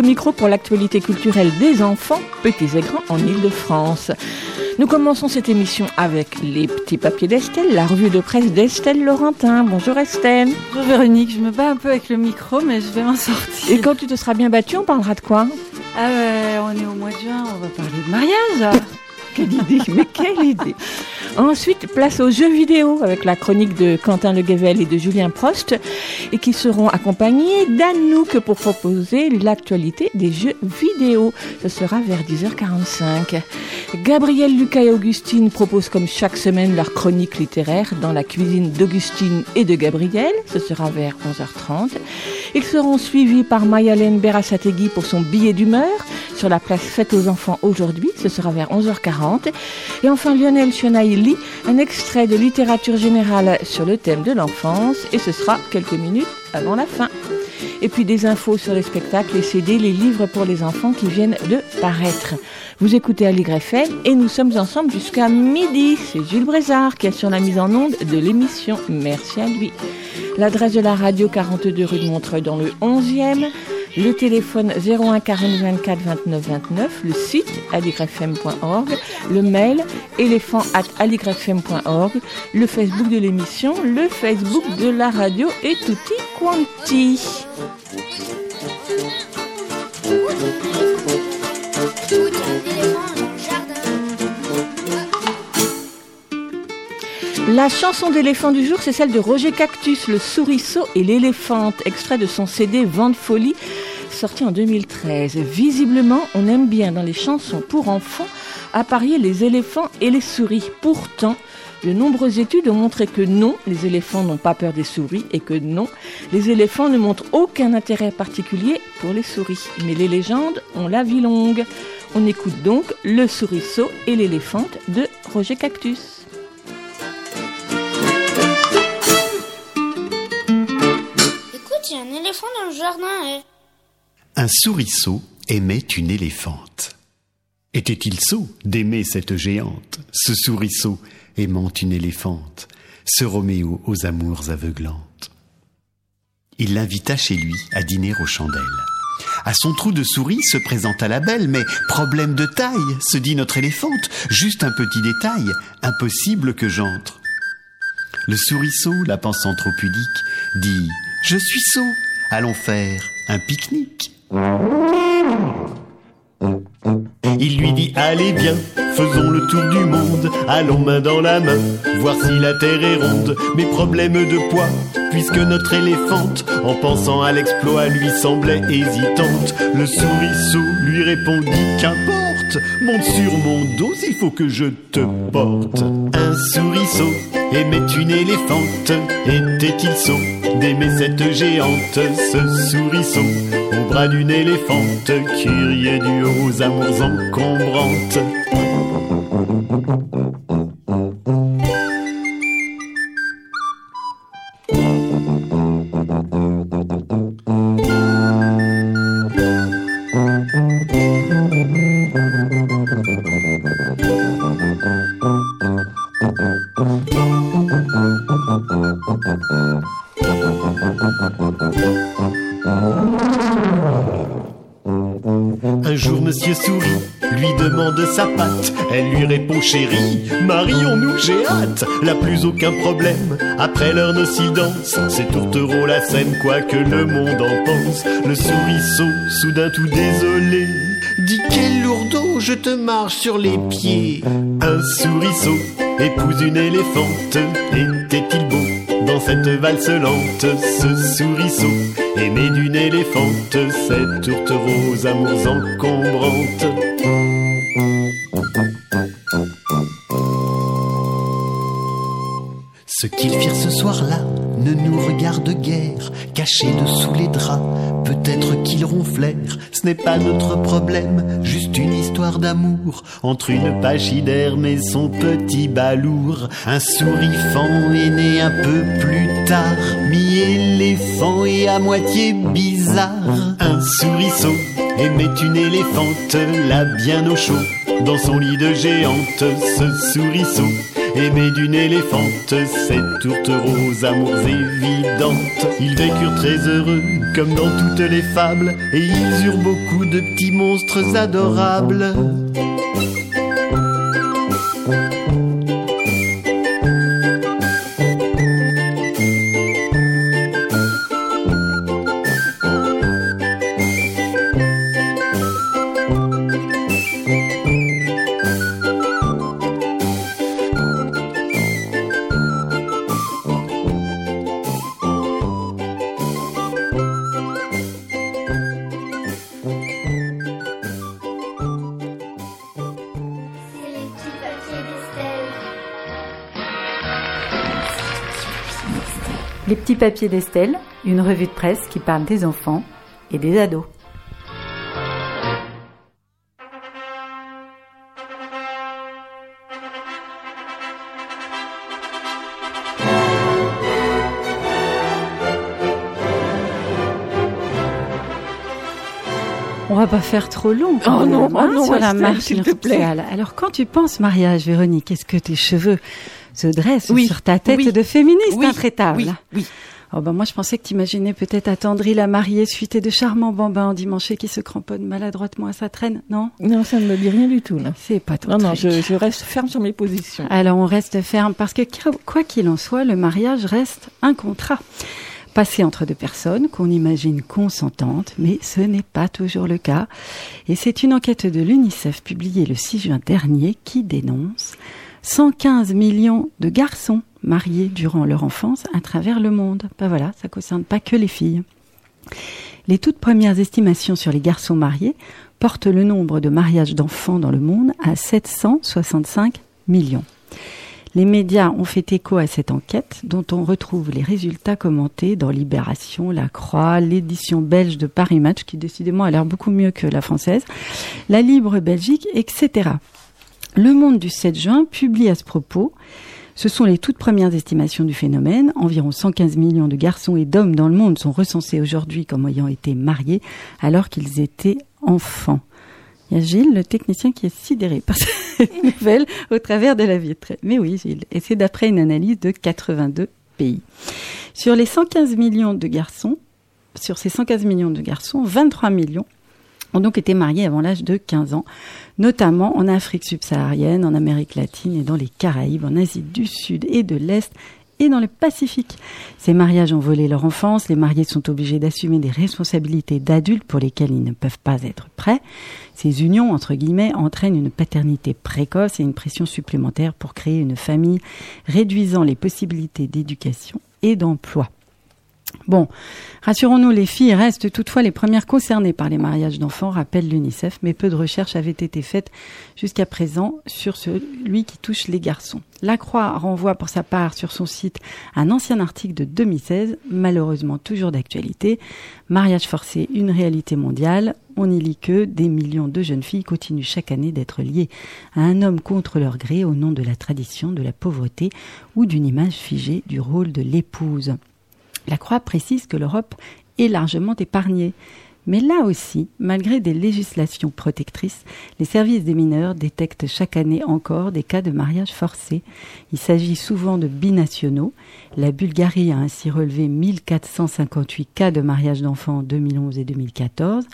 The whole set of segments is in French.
Au micro pour l'actualité culturelle des enfants, petits et grands, en Ile-de-France. Nous commençons cette émission avec les petits papiers d'Estelle, la revue de presse d'Estelle Laurentin. Bonjour Estelle. Bonjour Véronique, je me bats un peu avec le micro, mais je vais m'en sortir. Et quand tu te seras bien battue, on parlera de quoi? Ah ouais, on est au mois de juin, on va parler de mariage. quelle idée, mais quelle idée Ensuite, place aux jeux vidéo avec la chronique de Quentin Le Guevel et de Julien Prost et qui seront accompagnés d'Anouk pour proposer l'actualité des jeux vidéo. Ce sera vers 10h45. Gabriel, Lucas et Augustine proposent comme chaque semaine leur chronique littéraire dans la cuisine d'Augustine et de Gabriel. Ce sera vers 11h30. Ils seront suivis par Mayalène Berasategui pour son billet d'humeur sur la place Fête aux enfants aujourd'hui. Ce sera vers 11h40. Et enfin Lionel Chenaille un extrait de littérature générale sur le thème de l'enfance et ce sera quelques minutes avant la fin. Et puis des infos sur les spectacles, les CD, les livres pour les enfants qui viennent de paraître. Vous écoutez Ali FM et nous sommes ensemble jusqu'à midi. C'est Jules Brézard qui assure la mise en onde de l'émission. Merci à lui. L'adresse de la radio 42 rue de Montreuil dans le 11e le téléphone 01 40 24 29 29, le site aligrefm.org, le mail éléphant at aligrefm.org, le Facebook de l'émission, le Facebook de la radio et tutti quanti. La chanson d'éléphant du jour, c'est celle de Roger Cactus, le souriceau et l'éléphante, extrait de son CD Vente folie, sorti en 2013. Visiblement, on aime bien dans les chansons pour enfants apparier les éléphants et les souris. Pourtant, de nombreuses études ont montré que non, les éléphants n'ont pas peur des souris et que non, les éléphants ne montrent aucun intérêt particulier pour les souris. Mais les légendes ont la vie longue. On écoute donc Le souriceau et l'éléphante de Roger Cactus. Et... Un souriceau aimait une éléphante. Était-il sot d'aimer cette géante, ce souriceau aimant une éléphante, ce Roméo aux amours aveuglantes? Il l'invita chez lui à dîner aux chandelles. À son trou de souris se présenta la belle, mais problème de taille, se dit notre éléphante, juste un petit détail, impossible que j'entre. Le souriceau, la pensant trop pudique, dit je suis sot. Allons faire un pique-nique. Il lui dit Allez bien, faisons le tour du monde, allons main dans la main, voir si la terre est ronde. Mes problèmes de poids, puisque notre éléphante, en pensant à l'exploit, lui semblait hésitante. Le souriceau lui répondit Qu'importe, monte sur mon dos, il faut que je te porte. Un souriceau aimait une éléphante, était-il sot d'aimer cette géante, ce souriceau, au bras d'une éléphante qui riait du aux amours encombrantes. Elle lui répond Chérie, marions-nous, j'ai hâte. La plus aucun problème. Après leur danse c'est tourtereau la scène, quoi que le monde en pense. Le souriceau, soudain tout désolé, dit Quel lourdeau, je te marche sur les pieds. Un souriceau épouse une éléphante. Était-il beau dans cette valse lente, ce souriceau, aimé d'une éléphante, cette tourtereau aux amours encombrantes. Ce qu'ils firent ce soir-là ne nous regarde guère, cachés dessous les draps, peut-être qu'ils ronflèrent, ce n'est pas notre problème, juste une histoire d'amour, entre une pachyderme et son petit balourd. Un sourifant est né un peu plus tard, mi-éléphant et à moitié bizarre. Un souriceau aimait une éléphante, là bien au chaud, dans son lit de géante, ce souriceau aimé d'une éléphante, cette tourtereaux amours évidentes. Ils vécurent très heureux, comme dans toutes les fables, et ils eurent beaucoup de petits monstres adorables. Les petits papiers d'Estelle, une revue de presse qui parle des enfants et des ados. On va pas faire trop long. Oh non, hein, oh non, sur la marche s'il te plaît. Alors quand tu penses mariage, Véronique, est-ce que tes cheveux se dressent Oui, sur ta tête oui, de féministe oui, intraitable oui, oui. Oh ben moi je pensais que t'imaginais peut-être attendri la mariée suitée de charmants bambins endimanchés qui se cramponnent maladroitement à sa traîne, non? Non, ça ne me dit rien du tout, là. C'est pas ton Non, non, je, je reste ferme sur mes positions. Alors on reste ferme parce que quoi qu'il en soit, le mariage reste un contrat. Passé entre deux personnes qu'on imagine consentantes, mais ce n'est pas toujours le cas. Et c'est une enquête de l'UNICEF publiée le 6 juin dernier qui dénonce 115 millions de garçons mariés durant leur enfance à travers le monde. Ben voilà, ça concerne pas que les filles. Les toutes premières estimations sur les garçons mariés portent le nombre de mariages d'enfants dans le monde à 765 millions. Les médias ont fait écho à cette enquête dont on retrouve les résultats commentés dans Libération, La Croix, l'édition belge de Paris Match qui décidément a l'air beaucoup mieux que la française, la Libre Belgique, etc. Le Monde du 7 juin publie à ce propos ce sont les toutes premières estimations du phénomène. Environ 115 millions de garçons et d'hommes dans le monde sont recensés aujourd'hui comme ayant été mariés alors qu'ils étaient enfants. Il y a Gilles, le technicien, qui est sidéré par cette nouvelle au travers de la vitre. Mais oui, Gilles. Et c'est d'après une analyse de 82 pays. Sur les 115 millions de garçons, sur ces 115 millions de garçons, 23 millions ont donc été mariés avant l'âge de 15 ans, notamment en Afrique subsaharienne, en Amérique latine et dans les Caraïbes, en Asie du Sud et de l'Est et dans le Pacifique. Ces mariages ont volé leur enfance, les mariés sont obligés d'assumer des responsabilités d'adultes pour lesquelles ils ne peuvent pas être prêts. Ces unions, entre guillemets, entraînent une paternité précoce et une pression supplémentaire pour créer une famille, réduisant les possibilités d'éducation et d'emploi. Bon, rassurons-nous, les filles restent toutefois les premières concernées par les mariages d'enfants, rappelle l'UNICEF, mais peu de recherches avaient été faites jusqu'à présent sur celui qui touche les garçons. La Croix renvoie pour sa part sur son site un ancien article de 2016, malheureusement toujours d'actualité. Mariage forcé, une réalité mondiale. On y lit que des millions de jeunes filles continuent chaque année d'être liées à un homme contre leur gré au nom de la tradition, de la pauvreté ou d'une image figée du rôle de l'épouse. La Croix précise que l'Europe est largement épargnée. Mais là aussi, malgré des législations protectrices, les services des mineurs détectent chaque année encore des cas de mariage forcé. Il s'agit souvent de binationaux. La Bulgarie a ainsi relevé 1458 cas de mariage d'enfants en 2011 et 2014.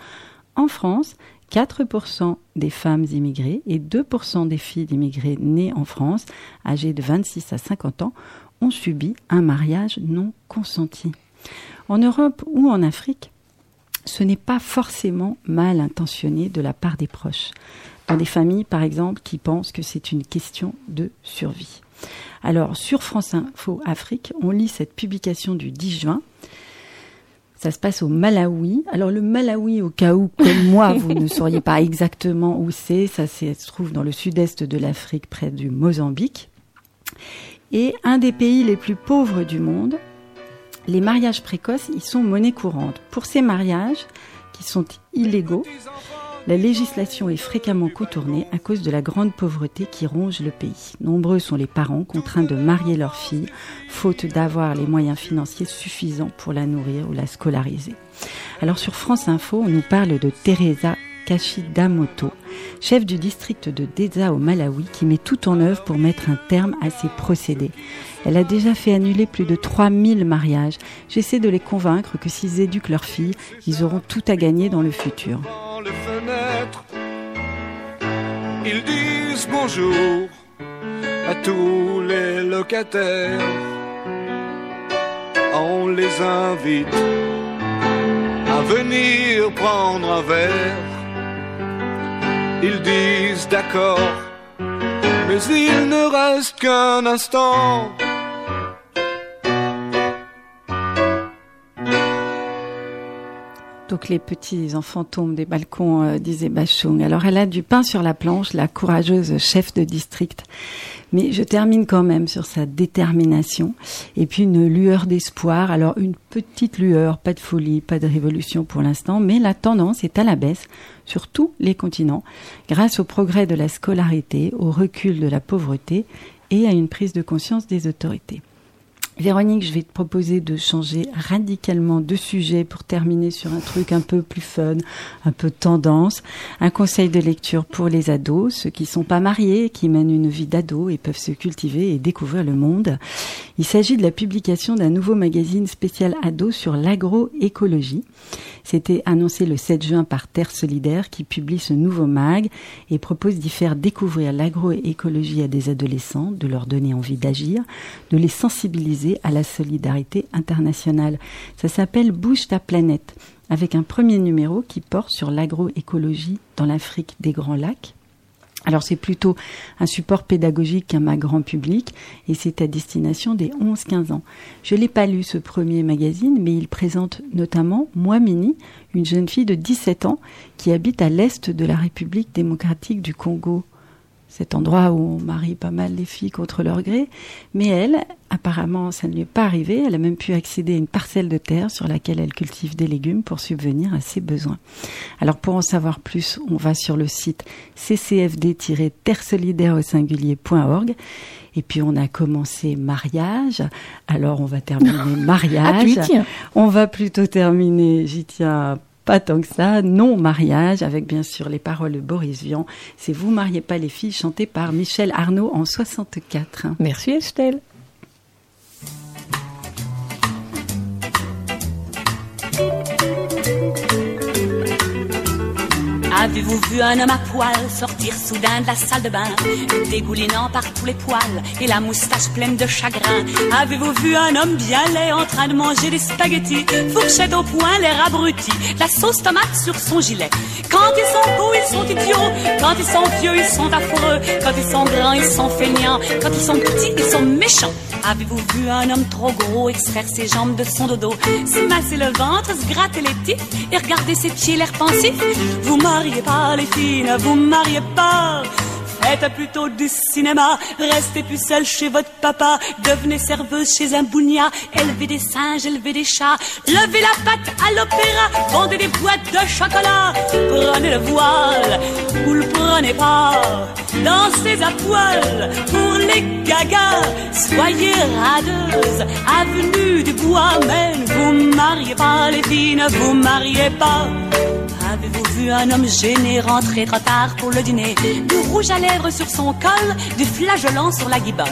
En France, 4% des femmes immigrées et 2% des filles d'immigrés nées en France, âgées de 26 à 50 ans, ont subi un mariage non consenti. En Europe ou en Afrique, ce n'est pas forcément mal intentionné de la part des proches. Dans des familles, par exemple, qui pensent que c'est une question de survie. Alors, sur France Info Afrique, on lit cette publication du 10 juin. Ça se passe au Malawi. Alors le Malawi, au cas où, comme moi, vous ne sauriez pas exactement où c'est, ça se trouve dans le sud-est de l'Afrique, près du Mozambique. Et un des pays les plus pauvres du monde, les mariages précoces y sont monnaie courante. Pour ces mariages, qui sont illégaux, la législation est fréquemment contournée à cause de la grande pauvreté qui ronge le pays. Nombreux sont les parents contraints de marier leur fille, faute d'avoir les moyens financiers suffisants pour la nourrir ou la scolariser. Alors sur France Info, on nous parle de Teresa Kashidamoto, chef du district de Deza au Malawi, qui met tout en œuvre pour mettre un terme à ces procédés. Elle a déjà fait annuler plus de 3000 mariages. J'essaie de les convaincre que s'ils éduquent leurs filles, ils auront tout à gagner dans le futur. Ils disent bonjour à tous les locataires. On les invite à venir prendre un verre. Ils disent d'accord, mais il ne reste qu'un instant Donc les petits enfants tombent des balcons, euh, disait Bachung. Alors elle a du pain sur la planche, la courageuse chef de district. Mais je termine quand même sur sa détermination et puis une lueur d'espoir. Alors une petite lueur, pas de folie, pas de révolution pour l'instant, mais la tendance est à la baisse sur tous les continents grâce au progrès de la scolarité, au recul de la pauvreté et à une prise de conscience des autorités. Véronique, je vais te proposer de changer radicalement de sujet pour terminer sur un truc un peu plus fun, un peu tendance. Un conseil de lecture pour les ados, ceux qui sont pas mariés, qui mènent une vie d'ado et peuvent se cultiver et découvrir le monde. Il s'agit de la publication d'un nouveau magazine spécial ado sur l'agroécologie. C'était annoncé le 7 juin par Terre Solidaire qui publie ce nouveau mag et propose d'y faire découvrir l'agroécologie à des adolescents, de leur donner envie d'agir, de les sensibiliser à la solidarité internationale. Ça s'appelle Bouge ta planète avec un premier numéro qui porte sur l'agroécologie dans l'Afrique des Grands Lacs alors c'est plutôt un support pédagogique qu'un grand public et c'est à destination des 11-15 ans. Je l'ai pas lu ce premier magazine, mais il présente notamment Moi Mini, une jeune fille de 17 ans qui habite à l'est de la République démocratique du Congo cet endroit où on marie pas mal les filles contre leur gré. Mais elle, apparemment, ça ne lui est pas arrivé. Elle a même pu accéder à une parcelle de terre sur laquelle elle cultive des légumes pour subvenir à ses besoins. Alors pour en savoir plus, on va sur le site ccfd-terre au singulier.org. Et puis on a commencé mariage. Alors on va terminer mariage. Ah, on va plutôt terminer, j'y tiens pas tant que ça, non mariage, avec bien sûr les paroles de Boris Vian. C'est Vous mariez pas les filles, chanté par Michel Arnaud en 64. Merci Estelle. Avez-vous vu un homme à poil sortir soudain de la salle de bain, dégoulinant par tous les poils et la moustache pleine de chagrin? Avez-vous vu un homme bien laid en train de manger des spaghettis, fourchette au poing, l'air abruti, la sauce tomate sur son gilet? Quand ils sont beaux, ils sont idiots, quand ils sont vieux, ils sont affreux, quand ils sont grands, ils sont feignants, quand ils sont petits, ils sont méchants. Avez-vous vu un homme trop gros extraire ses jambes de son dodo, se masser le ventre, se gratter les petits et regarder ses pieds l'air pensif. Vous mariez pas les filles, ne vous mariez pas. Faites plutôt du cinéma, restez plus seul chez votre papa, devenez serveuse chez un bougna, élevez des singes, élevez des chats, levez la patte à l'opéra, vendez des boîtes de chocolat, prenez le voile, ou le prenez pas, dansez à poil pour les gagas, soyez radeuse, avenue du bois, mais ne vous mariez pas. Les filles, ne vous mariez pas. Avez-vous vu un homme gêné rentrer trop tard pour le dîner Du rouge à lèvres sur son col, du flageolant sur la guibole.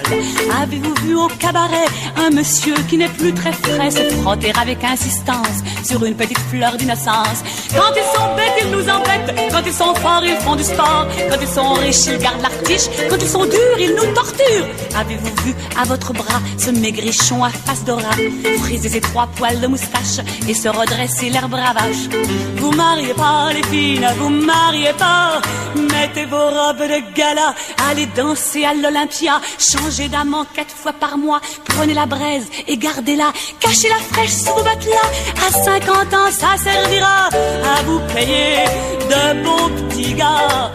Avez-vous vu au cabaret un monsieur qui n'est plus très frais se frotter avec insistance sur une petite fleur d'innocence Quand ils sont bêtes, ils nous embêtent. Quand ils sont forts, ils font du sport. Quand ils sont riches, ils gardent l'artiche. Quand ils sont durs, ils nous torturent. Avez-vous vu à votre bras ce maigrichon à face d'ora Friser ses trois poils de moustache et se redresser l'air bravache Vous mariez pas les filles, ne vous mariez pas. Mettez vos robes de gala, allez danser à l'Olympia. Changez d'amant quatre fois par mois. Prenez la braise et gardez-la. Cachez la fraîche sous vos matelas. À 50 ans, ça servira à vous payer de beaux petits gars.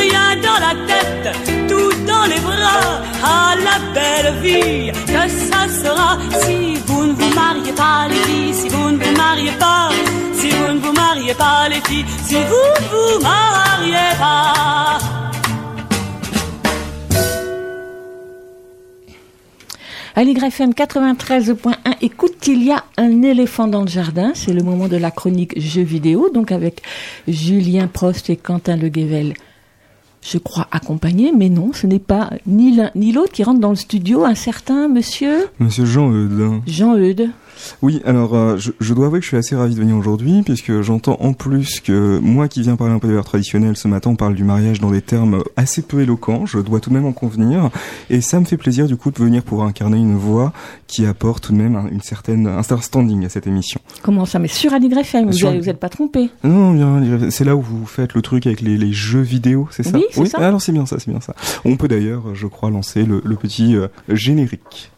Rien dans la tête, tout dans les bras. À la belle vie que ça sera si vous ne vous mariez pas les filles, si vous ne vous mariez pas, si vous ne vous mariez pas les filles, si vous ne vous mariez pas. À l'YFM 93.1, écoute, il y a un éléphant dans le jardin. C'est le moment de la chronique jeux vidéo, donc avec Julien Prost et Quentin Le Guével. Je crois accompagné, mais non, ce n'est pas ni l'un ni l'autre qui rentre dans le studio, un certain monsieur Monsieur Jean-Eudes. Jean-Eudes. Oui, alors euh, je, je dois avouer que je suis assez ravi de venir aujourd'hui, puisque j'entends en plus que moi qui viens parler un peu de l'art traditionnel ce matin, on parle du mariage dans des termes assez peu éloquents, je dois tout de même en convenir, et ça me fait plaisir du coup de venir pour incarner une voix qui apporte tout de même un- une certaine, un certain standing à cette émission. Comment ça Mais sur vous Sur- n'êtes vous êtes pas trompé. Non, bien, c'est là où vous faites le truc avec les, les jeux vidéo, c'est ça? Oui, c'est ça. Alors c'est bien ça, c'est bien ça. On peut d'ailleurs, je crois, lancer le, le petit euh, générique.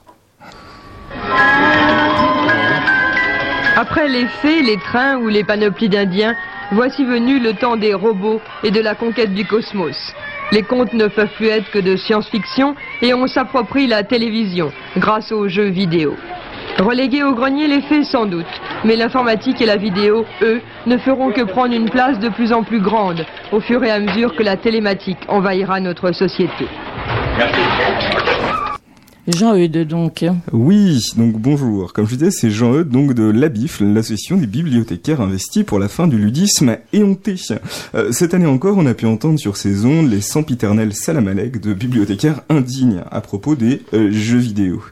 Après les fées, les trains ou les panoplies d'indiens, voici venu le temps des robots et de la conquête du cosmos. Les contes ne peuvent plus être que de science-fiction et on s'approprie la télévision grâce aux jeux vidéo. Relégués au grenier les fées sans doute, mais l'informatique et la vidéo, eux, ne feront que prendre une place de plus en plus grande au fur et à mesure que la télématique envahira notre société. Jean-Eudes, donc. Oui, donc bonjour. Comme je disais, c'est Jean-Eudes, donc de l'ABIF, l'association des bibliothécaires investis pour la fin du ludisme éhonté. Euh, cette année encore, on a pu entendre sur ces ondes les sempiternels salamalek de bibliothécaires indignes à propos des euh, jeux vidéo.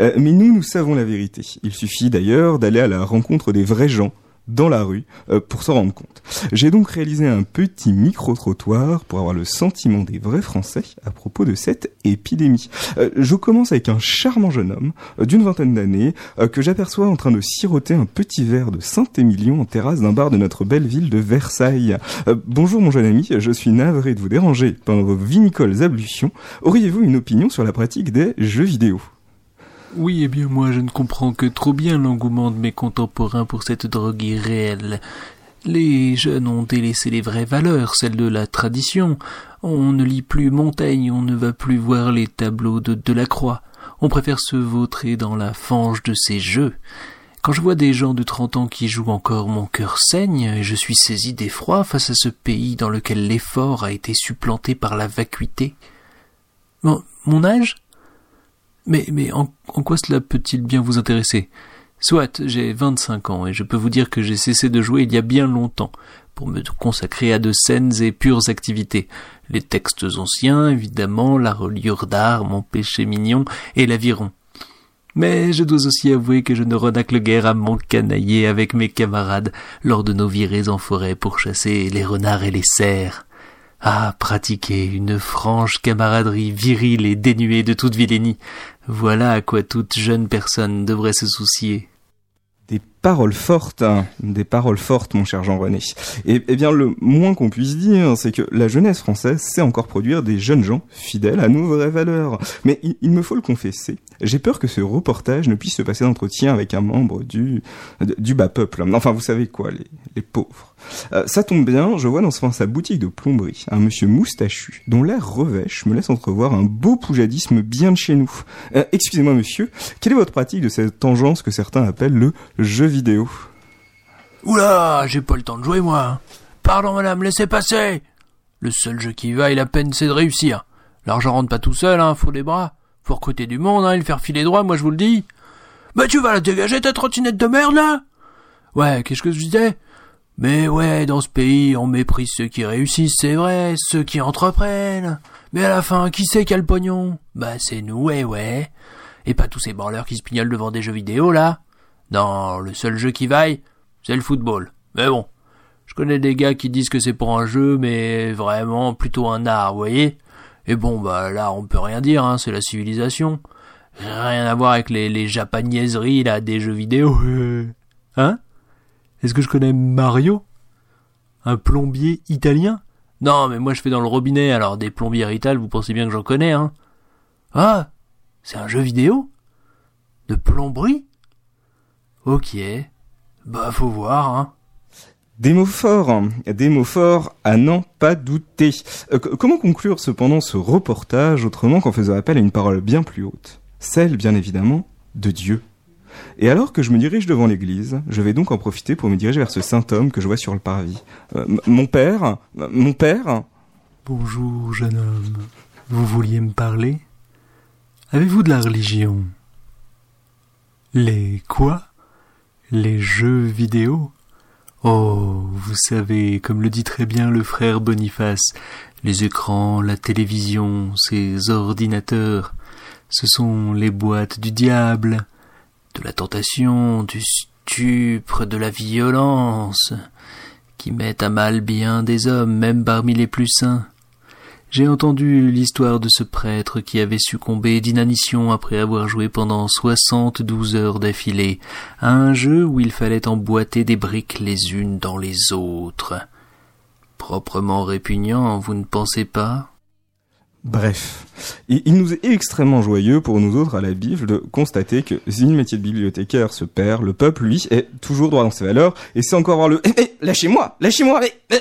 Euh, mais nous, nous savons la vérité. Il suffit d'ailleurs d'aller à la rencontre des vrais gens dans la rue euh, pour s'en rendre compte. J'ai donc réalisé un petit micro-trottoir pour avoir le sentiment des vrais Français à propos de cette épidémie. Euh, je commence avec un charmant jeune homme euh, d'une vingtaine d'années que j'aperçois en train de siroter un petit verre de Saint-Émilion en terrasse d'un bar de notre belle ville de Versailles. Bonjour mon jeune ami, je suis navré de vous déranger pendant vos vinicoles ablutions. Auriez-vous une opinion sur la pratique des jeux vidéo? Oui, eh bien moi je ne comprends que trop bien l'engouement de mes contemporains pour cette drogue irréelle. Les jeunes ont délaissé les vraies valeurs, celles de la tradition. On ne lit plus Montaigne, on ne va plus voir les tableaux de Delacroix. On préfère se vautrer dans la fange de ces jeux. Quand je vois des gens de trente ans qui jouent encore, mon cœur saigne et je suis saisi d'effroi face à ce pays dans lequel l'effort a été supplanté par la vacuité. Mon, mon âge? Mais, mais en, quoi cela peut-il bien vous intéresser? Soit, j'ai 25 ans et je peux vous dire que j'ai cessé de jouer il y a bien longtemps pour me consacrer à de saines et pures activités. Les textes anciens, évidemment, la reliure d'art, mon péché mignon et l'aviron. Mais je dois aussi avouer que je ne renacle guère à m'encanailler avec mes camarades lors de nos virées en forêt pour chasser les renards et les cerfs. Ah, pratiquer une franche camaraderie virile et dénuée de toute vilainie. Voilà à quoi toute jeune personne devrait se soucier. Paroles fortes, hein, des paroles fortes, mon cher Jean-René. Et, eh bien, le moins qu'on puisse dire, c'est que la jeunesse française sait encore produire des jeunes gens fidèles à nos vraies valeurs. Mais il, me faut le confesser, j'ai peur que ce reportage ne puisse se passer d'entretien avec un membre du, bas peuple. Enfin, vous savez quoi, les, pauvres. Euh, ça tombe bien, je vois dans sa boutique de plomberie un monsieur moustachu dont l'air revêche me laisse entrevoir un beau poujadisme bien de chez nous. Euh, Excusez-moi monsieur, quelle est votre pratique de cette tangence que certains appellent le jeu Oula, j'ai pas le temps de jouer moi. Pardon madame, laissez passer. Le seul jeu qui vaille la peine c'est de réussir. L'argent rentre pas tout seul, hein, faut des bras. Faut recruter du monde, hein, et le faire filer droit, moi je vous le dis. Bah tu vas la dégager ta trottinette de merde là Ouais, qu'est-ce que je disais? Mais ouais, dans ce pays, on méprise ceux qui réussissent, c'est vrai, ceux qui entreprennent. Mais à la fin, qui c'est qui a le pognon? Bah c'est nous, ouais, ouais. Et pas tous ces branleurs qui se pignolent devant des jeux vidéo là. Non, le seul jeu qui vaille, c'est le football. Mais bon, je connais des gars qui disent que c'est pour un jeu, mais vraiment plutôt un art, voyez. Et bon, bah là, on peut rien dire, hein, c'est la civilisation. Rien à voir avec les, les japaniaiseries, là, des jeux vidéo. Hein? Est-ce que je connais Mario? Un plombier italien? Non, mais moi je fais dans le robinet, alors des plombiers Rital, vous pensez bien que j'en connais, hein? Ah C'est un jeu vidéo? De plomberie? Ok. Bah, faut voir, hein. Des mots forts, des mots forts à n'en pas douter. Euh, comment conclure cependant ce reportage autrement qu'en faisant appel à une parole bien plus haute? Celle bien évidemment de Dieu. Et alors que je me dirige devant l'église, je vais donc en profiter pour me diriger vers ce saint homme que je vois sur le parvis. Euh, mon père Mon père? Bonjour, jeune homme. Vous vouliez me parler? Avez-vous de la religion? Les quoi? Les jeux vidéo? Oh, vous savez, comme le dit très bien le frère Boniface, les écrans, la télévision, ces ordinateurs, ce sont les boîtes du diable, de la tentation, du stupre, de la violence, qui mettent à mal bien des hommes, même parmi les plus saints. J'ai entendu l'histoire de ce prêtre qui avait succombé d'inanition après avoir joué pendant soixante-douze heures d'affilée à un jeu où il fallait emboîter des briques les unes dans les autres. Proprement répugnant, vous ne pensez pas? Bref, et il nous est extrêmement joyeux pour nous autres à la Bible de constater que si le métier de bibliothécaire se perd, le peuple, lui, est toujours droit dans ses valeurs et c'est encore voir le eh, eh, lâchez-moi, lâchez-moi, eh.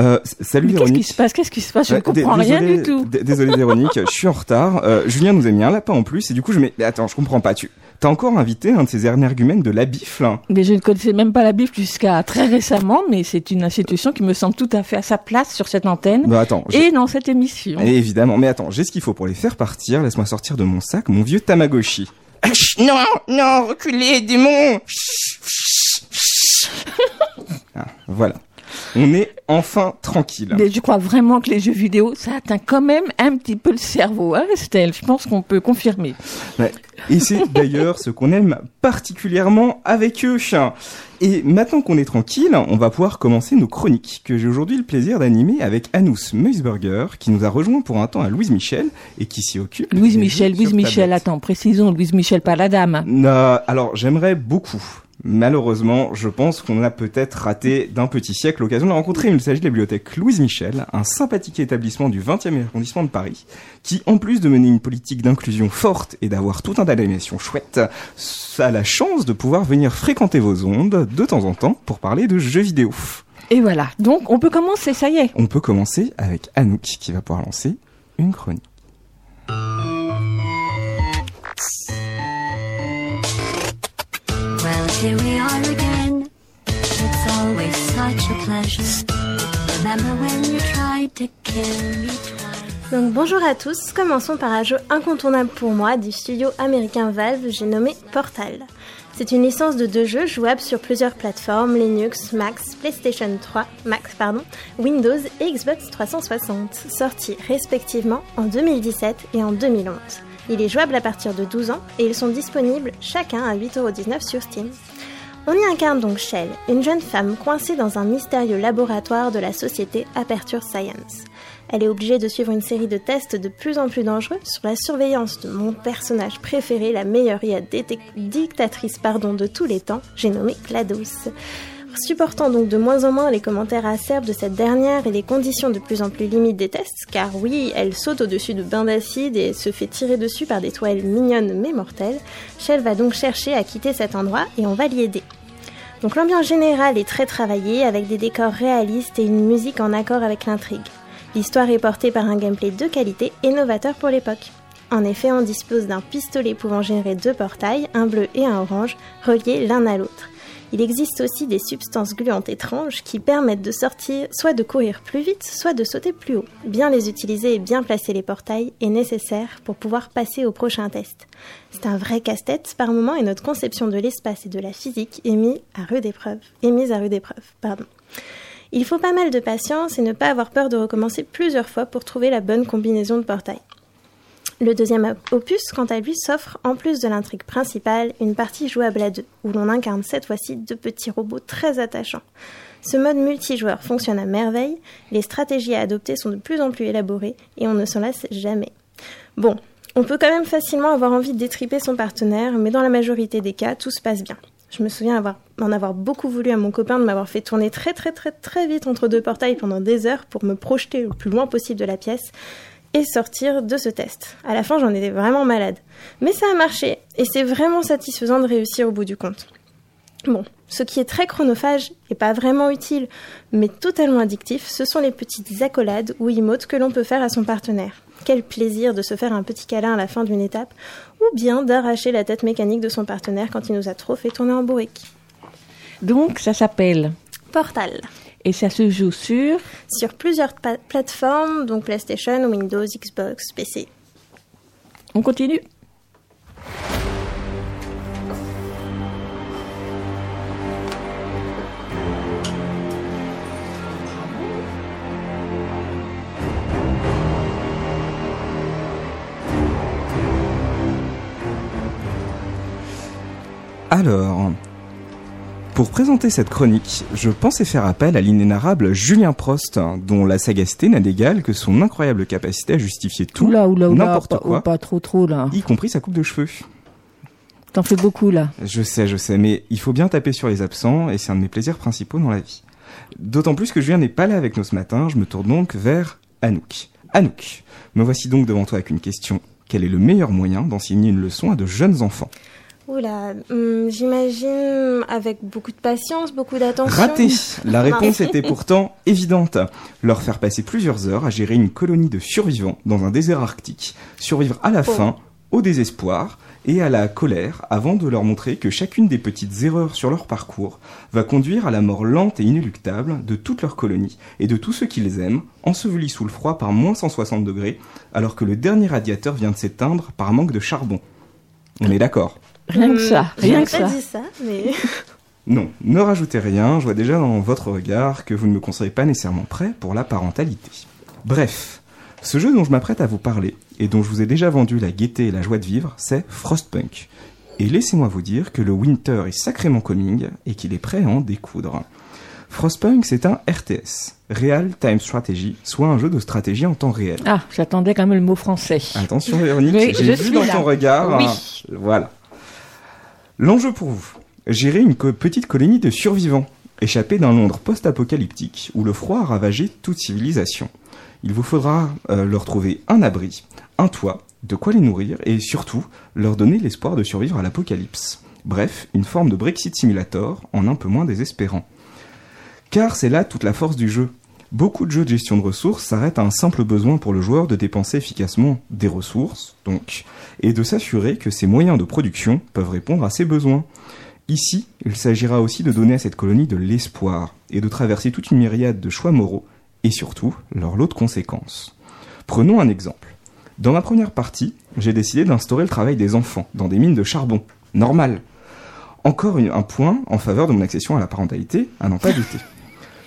Euh, salut Mais qu'est-ce Véronique. qui se passe? Qu'est-ce qui se passe? Je ne comprends rien désolé- du tout. Désolé Véronique, je suis en retard. Euh, Julien nous a mis un lapin en plus et du coup je mets. mais Attends, je comprends pas. Tu t'as encore invité un de ces énergumènes de la bifle hein? Mais je ne connaissais même pas la Bible jusqu'à très récemment, mais c'est une institution qui me semble tout à fait à sa place sur cette antenne Bah attends. et dans cette émission. Et évidemment, mais attends, j'ai ce qu'il faut pour les faire partir. Laisse-moi sortir de mon sac mon vieux Tamagotchi. Ah, Non, non, reculez, démon. Ah, Voilà. On est enfin tranquille. Mais je crois vraiment que les jeux vidéo, ça atteint quand même un petit peu le cerveau, hein, Estelle Je pense qu'on peut confirmer. Ouais. Et c'est d'ailleurs ce qu'on aime particulièrement avec eux. Et maintenant qu'on est tranquille, on va pouvoir commencer nos chroniques que j'ai aujourd'hui le plaisir d'animer avec Anous Meusberger qui nous a rejoint pour un temps à Louise Michel et qui s'y occupe. Louise Michel, Louise Michel, tablette. attends, précisons, Louise Michel, pas la dame. Alors j'aimerais beaucoup. Malheureusement, je pense qu'on a peut-être raté d'un petit siècle l'occasion de la rencontrer. Il s'agit de la bibliothèque Louise Michel, un sympathique établissement du 20e arrondissement de Paris, qui, en plus de mener une politique d'inclusion forte et d'avoir tout un tas d'animations chouettes, a la chance de pouvoir venir fréquenter vos ondes de temps en temps pour parler de jeux vidéo. Et voilà, donc on peut commencer, ça y est. On peut commencer avec Anouk qui va pouvoir lancer une chronique. Here we are again. It's always such a pleasure. Donc bonjour à tous, commençons par un jeu incontournable pour moi du studio américain Valve, j'ai nommé Portal. C'est une licence de deux jeux jouables sur plusieurs plateformes, Linux, Mac, PlayStation 3, Mac, pardon, Windows et Xbox 360, sortis respectivement en 2017 et en 2011. Il est jouable à partir de 12 ans et ils sont disponibles chacun à 8,19€ sur Steam. On y incarne donc Shell, une jeune femme coincée dans un mystérieux laboratoire de la société Aperture Science. Elle est obligée de suivre une série de tests de plus en plus dangereux sur la surveillance de mon personnage préféré, la meilleure IA dictatrice pardon, de tous les temps, j'ai nommé GLaDOS. Supportant donc de moins en moins les commentaires acerbes de cette dernière et les conditions de plus en plus limites des tests, car oui, elle saute au-dessus de bains d'acide et se fait tirer dessus par des toiles mignonnes mais mortelles, Shell va donc chercher à quitter cet endroit et on va l'y aider. Donc l'ambiance générale est très travaillée avec des décors réalistes et une musique en accord avec l'intrigue. L'histoire est portée par un gameplay de qualité et novateur pour l'époque. En effet, on dispose d'un pistolet pouvant générer deux portails, un bleu et un orange, reliés l'un à l'autre. Il existe aussi des substances gluantes étranges qui permettent de sortir, soit de courir plus vite, soit de sauter plus haut. Bien les utiliser et bien placer les portails est nécessaire pour pouvoir passer au prochain test. C'est un vrai casse-tête par moment et notre conception de l'espace et de la physique est mise à rude épreuve. Est mise à rude épreuve, pardon. Il faut pas mal de patience et ne pas avoir peur de recommencer plusieurs fois pour trouver la bonne combinaison de portails. Le deuxième opus, quant à lui, s'offre, en plus de l'intrigue principale, une partie jouable à deux, où l'on incarne cette fois-ci deux petits robots très attachants. Ce mode multijoueur fonctionne à merveille, les stratégies à adopter sont de plus en plus élaborées et on ne s'en lasse jamais. Bon, on peut quand même facilement avoir envie de détriper son partenaire, mais dans la majorité des cas, tout se passe bien. Je me souviens avoir, en avoir beaucoup voulu à mon copain de m'avoir fait tourner très très très très vite entre deux portails pendant des heures pour me projeter le plus loin possible de la pièce et sortir de ce test. À la fin, j'en étais vraiment malade. Mais ça a marché, et c'est vraiment satisfaisant de réussir au bout du compte. Bon, ce qui est très chronophage et pas vraiment utile, mais totalement addictif, ce sont les petites accolades ou emotes que l'on peut faire à son partenaire. Quel plaisir de se faire un petit câlin à la fin d'une étape, ou bien d'arracher la tête mécanique de son partenaire quand il nous a trop fait tourner en bourrique. Donc, ça s'appelle Portal. Et ça se joue sur. Sur plusieurs plateformes, donc PlayStation, Windows, Xbox, PC. On continue. Alors, pour présenter cette chronique, je pensais faire appel à l'inénarrable Julien Prost, dont la sagacité n'a d'égal que son incroyable capacité à justifier tout, Oula, oula, oula, n'importe quoi, oh, pas trop, trop là. y compris sa coupe de cheveux. T'en fais beaucoup là. Je sais, je sais, mais il faut bien taper sur les absents, et c'est un de mes plaisirs principaux dans la vie. D'autant plus que Julien n'est pas là avec nous ce matin, je me tourne donc vers Anouk. Anouk, me voici donc devant toi avec une question. Quel est le meilleur moyen d'enseigner une leçon à de jeunes enfants? Oula, hum, j'imagine avec beaucoup de patience, beaucoup d'attention. Raté La réponse était pourtant évidente. Leur faire passer plusieurs heures à gérer une colonie de survivants dans un désert arctique, survivre à la Oh. faim, au désespoir et à la colère avant de leur montrer que chacune des petites erreurs sur leur parcours va conduire à la mort lente et inéluctable de toute leur colonie et de tous ceux qui les aiment, ensevelis sous le froid par moins 160 degrés, alors que le dernier radiateur vient de s'éteindre par manque de charbon. On est d'accord Rien que ça, Hum, rien que pas ça. dit ça, mais Non, ne rajoutez rien, je vois déjà dans votre regard que vous ne me considérez pas nécessairement prêt pour la parentalité. Bref, ce jeu dont je m'apprête à vous parler, et dont je vous ai déjà vendu la gaieté et la joie de vivre, c'est Frostpunk. Et laissez-moi vous dire que le Winter est sacrément coming et qu'il est prêt à en découdre. Frostpunk, c'est un RTS, Real Time Strategy, soit un jeu de stratégie en temps réel. Ah, j'attendais quand même le mot français. Attention Véronique, j'ai je vu suis dans là. ton regard. Oui. hein, Voilà. L'enjeu pour vous, gérer une petite colonie de survivants, échappés d'un Londres post-apocalyptique où le froid a ravagé toute civilisation. Il vous faudra euh, leur trouver un abri, un toit, de quoi les nourrir et surtout leur donner l'espoir de survivre à l'apocalypse. Bref, une forme de Brexit Simulator en un peu moins désespérant. Car c'est là toute la force du jeu. Beaucoup de jeux de gestion de ressources s'arrêtent à un simple besoin pour le joueur de dépenser efficacement des ressources, donc, et de s'assurer que ses moyens de production peuvent répondre à ses besoins. Ici, il s'agira aussi de donner à cette colonie de l'espoir et de traverser toute une myriade de choix moraux et surtout leur lot de conséquences. Prenons un exemple. Dans ma première partie, j'ai décidé d'instaurer le travail des enfants dans des mines de charbon. Normal. Encore un point en faveur de mon accession à la parentalité, à n'en pas douter.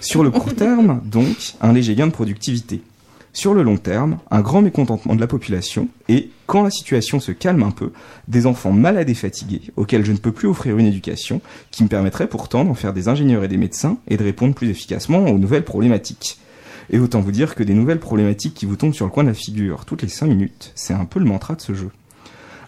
Sur le court terme, donc, un léger gain de productivité. Sur le long terme, un grand mécontentement de la population et, quand la situation se calme un peu, des enfants malades et fatigués auxquels je ne peux plus offrir une éducation qui me permettrait pourtant d'en faire des ingénieurs et des médecins et de répondre plus efficacement aux nouvelles problématiques. Et autant vous dire que des nouvelles problématiques qui vous tombent sur le coin de la figure toutes les 5 minutes, c'est un peu le mantra de ce jeu.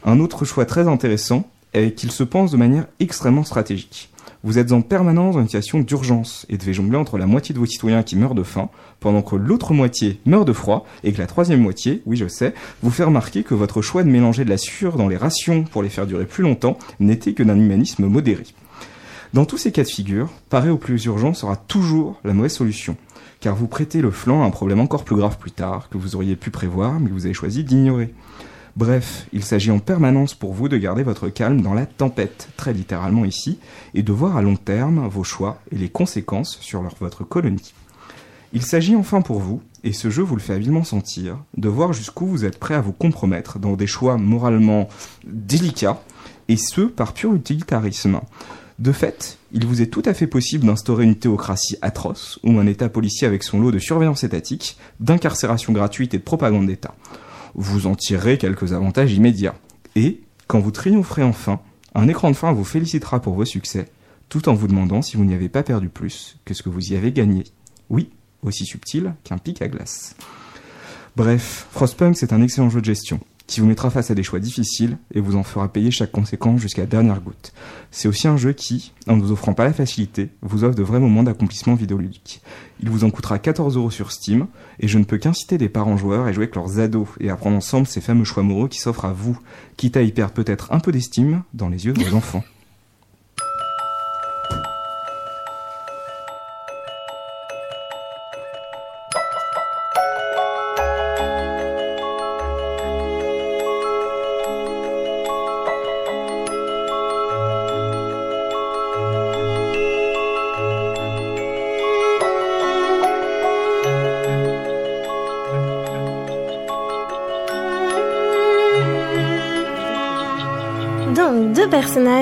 Un autre choix très intéressant est qu'il se pense de manière extrêmement stratégique. Vous êtes en permanence dans une situation d'urgence et devez jongler entre la moitié de vos citoyens qui meurent de faim, pendant que l'autre moitié meurt de froid, et que la troisième moitié, oui je sais, vous fait remarquer que votre choix de mélanger de la sueur dans les rations pour les faire durer plus longtemps n'était que d'un humanisme modéré. Dans tous ces cas de figure, parer au plus urgent sera toujours la mauvaise solution, car vous prêtez le flanc à un problème encore plus grave plus tard, que vous auriez pu prévoir, mais que vous avez choisi d'ignorer. Bref, il s'agit en permanence pour vous de garder votre calme dans la tempête, très littéralement ici, et de voir à long terme vos choix et les conséquences sur votre colonie. Il s'agit enfin pour vous, et ce jeu vous le fait habilement sentir, de voir jusqu'où vous êtes prêt à vous compromettre dans des choix moralement délicats, et ce par pur utilitarisme. De fait, il vous est tout à fait possible d'instaurer une théocratie atroce, ou un État policier avec son lot de surveillance étatique, d'incarcération gratuite et de propagande d'État. Vous en tirerez quelques avantages immédiats. Et, quand vous triompherez enfin, un écran de fin vous félicitera pour vos succès, tout en vous demandant si vous n'y avez pas perdu plus que ce que vous y avez gagné. Oui, aussi subtil qu'un pic à glace. Bref, Frostpunk c'est un excellent jeu de gestion, qui vous mettra face à des choix difficiles et vous en fera payer chaque conséquence jusqu'à la dernière goutte. C'est aussi un jeu qui, en ne vous offrant pas la facilité, vous offre de vrais moments d'accomplissement vidéoludique. Il vous en coûtera 14 euros sur Steam, et je ne peux qu'inciter des parents joueurs à jouer avec leurs ados et à prendre ensemble ces fameux choix moraux qui s'offrent à vous, quitte à y perdre peut-être un peu d'estime dans les yeux de vos enfants.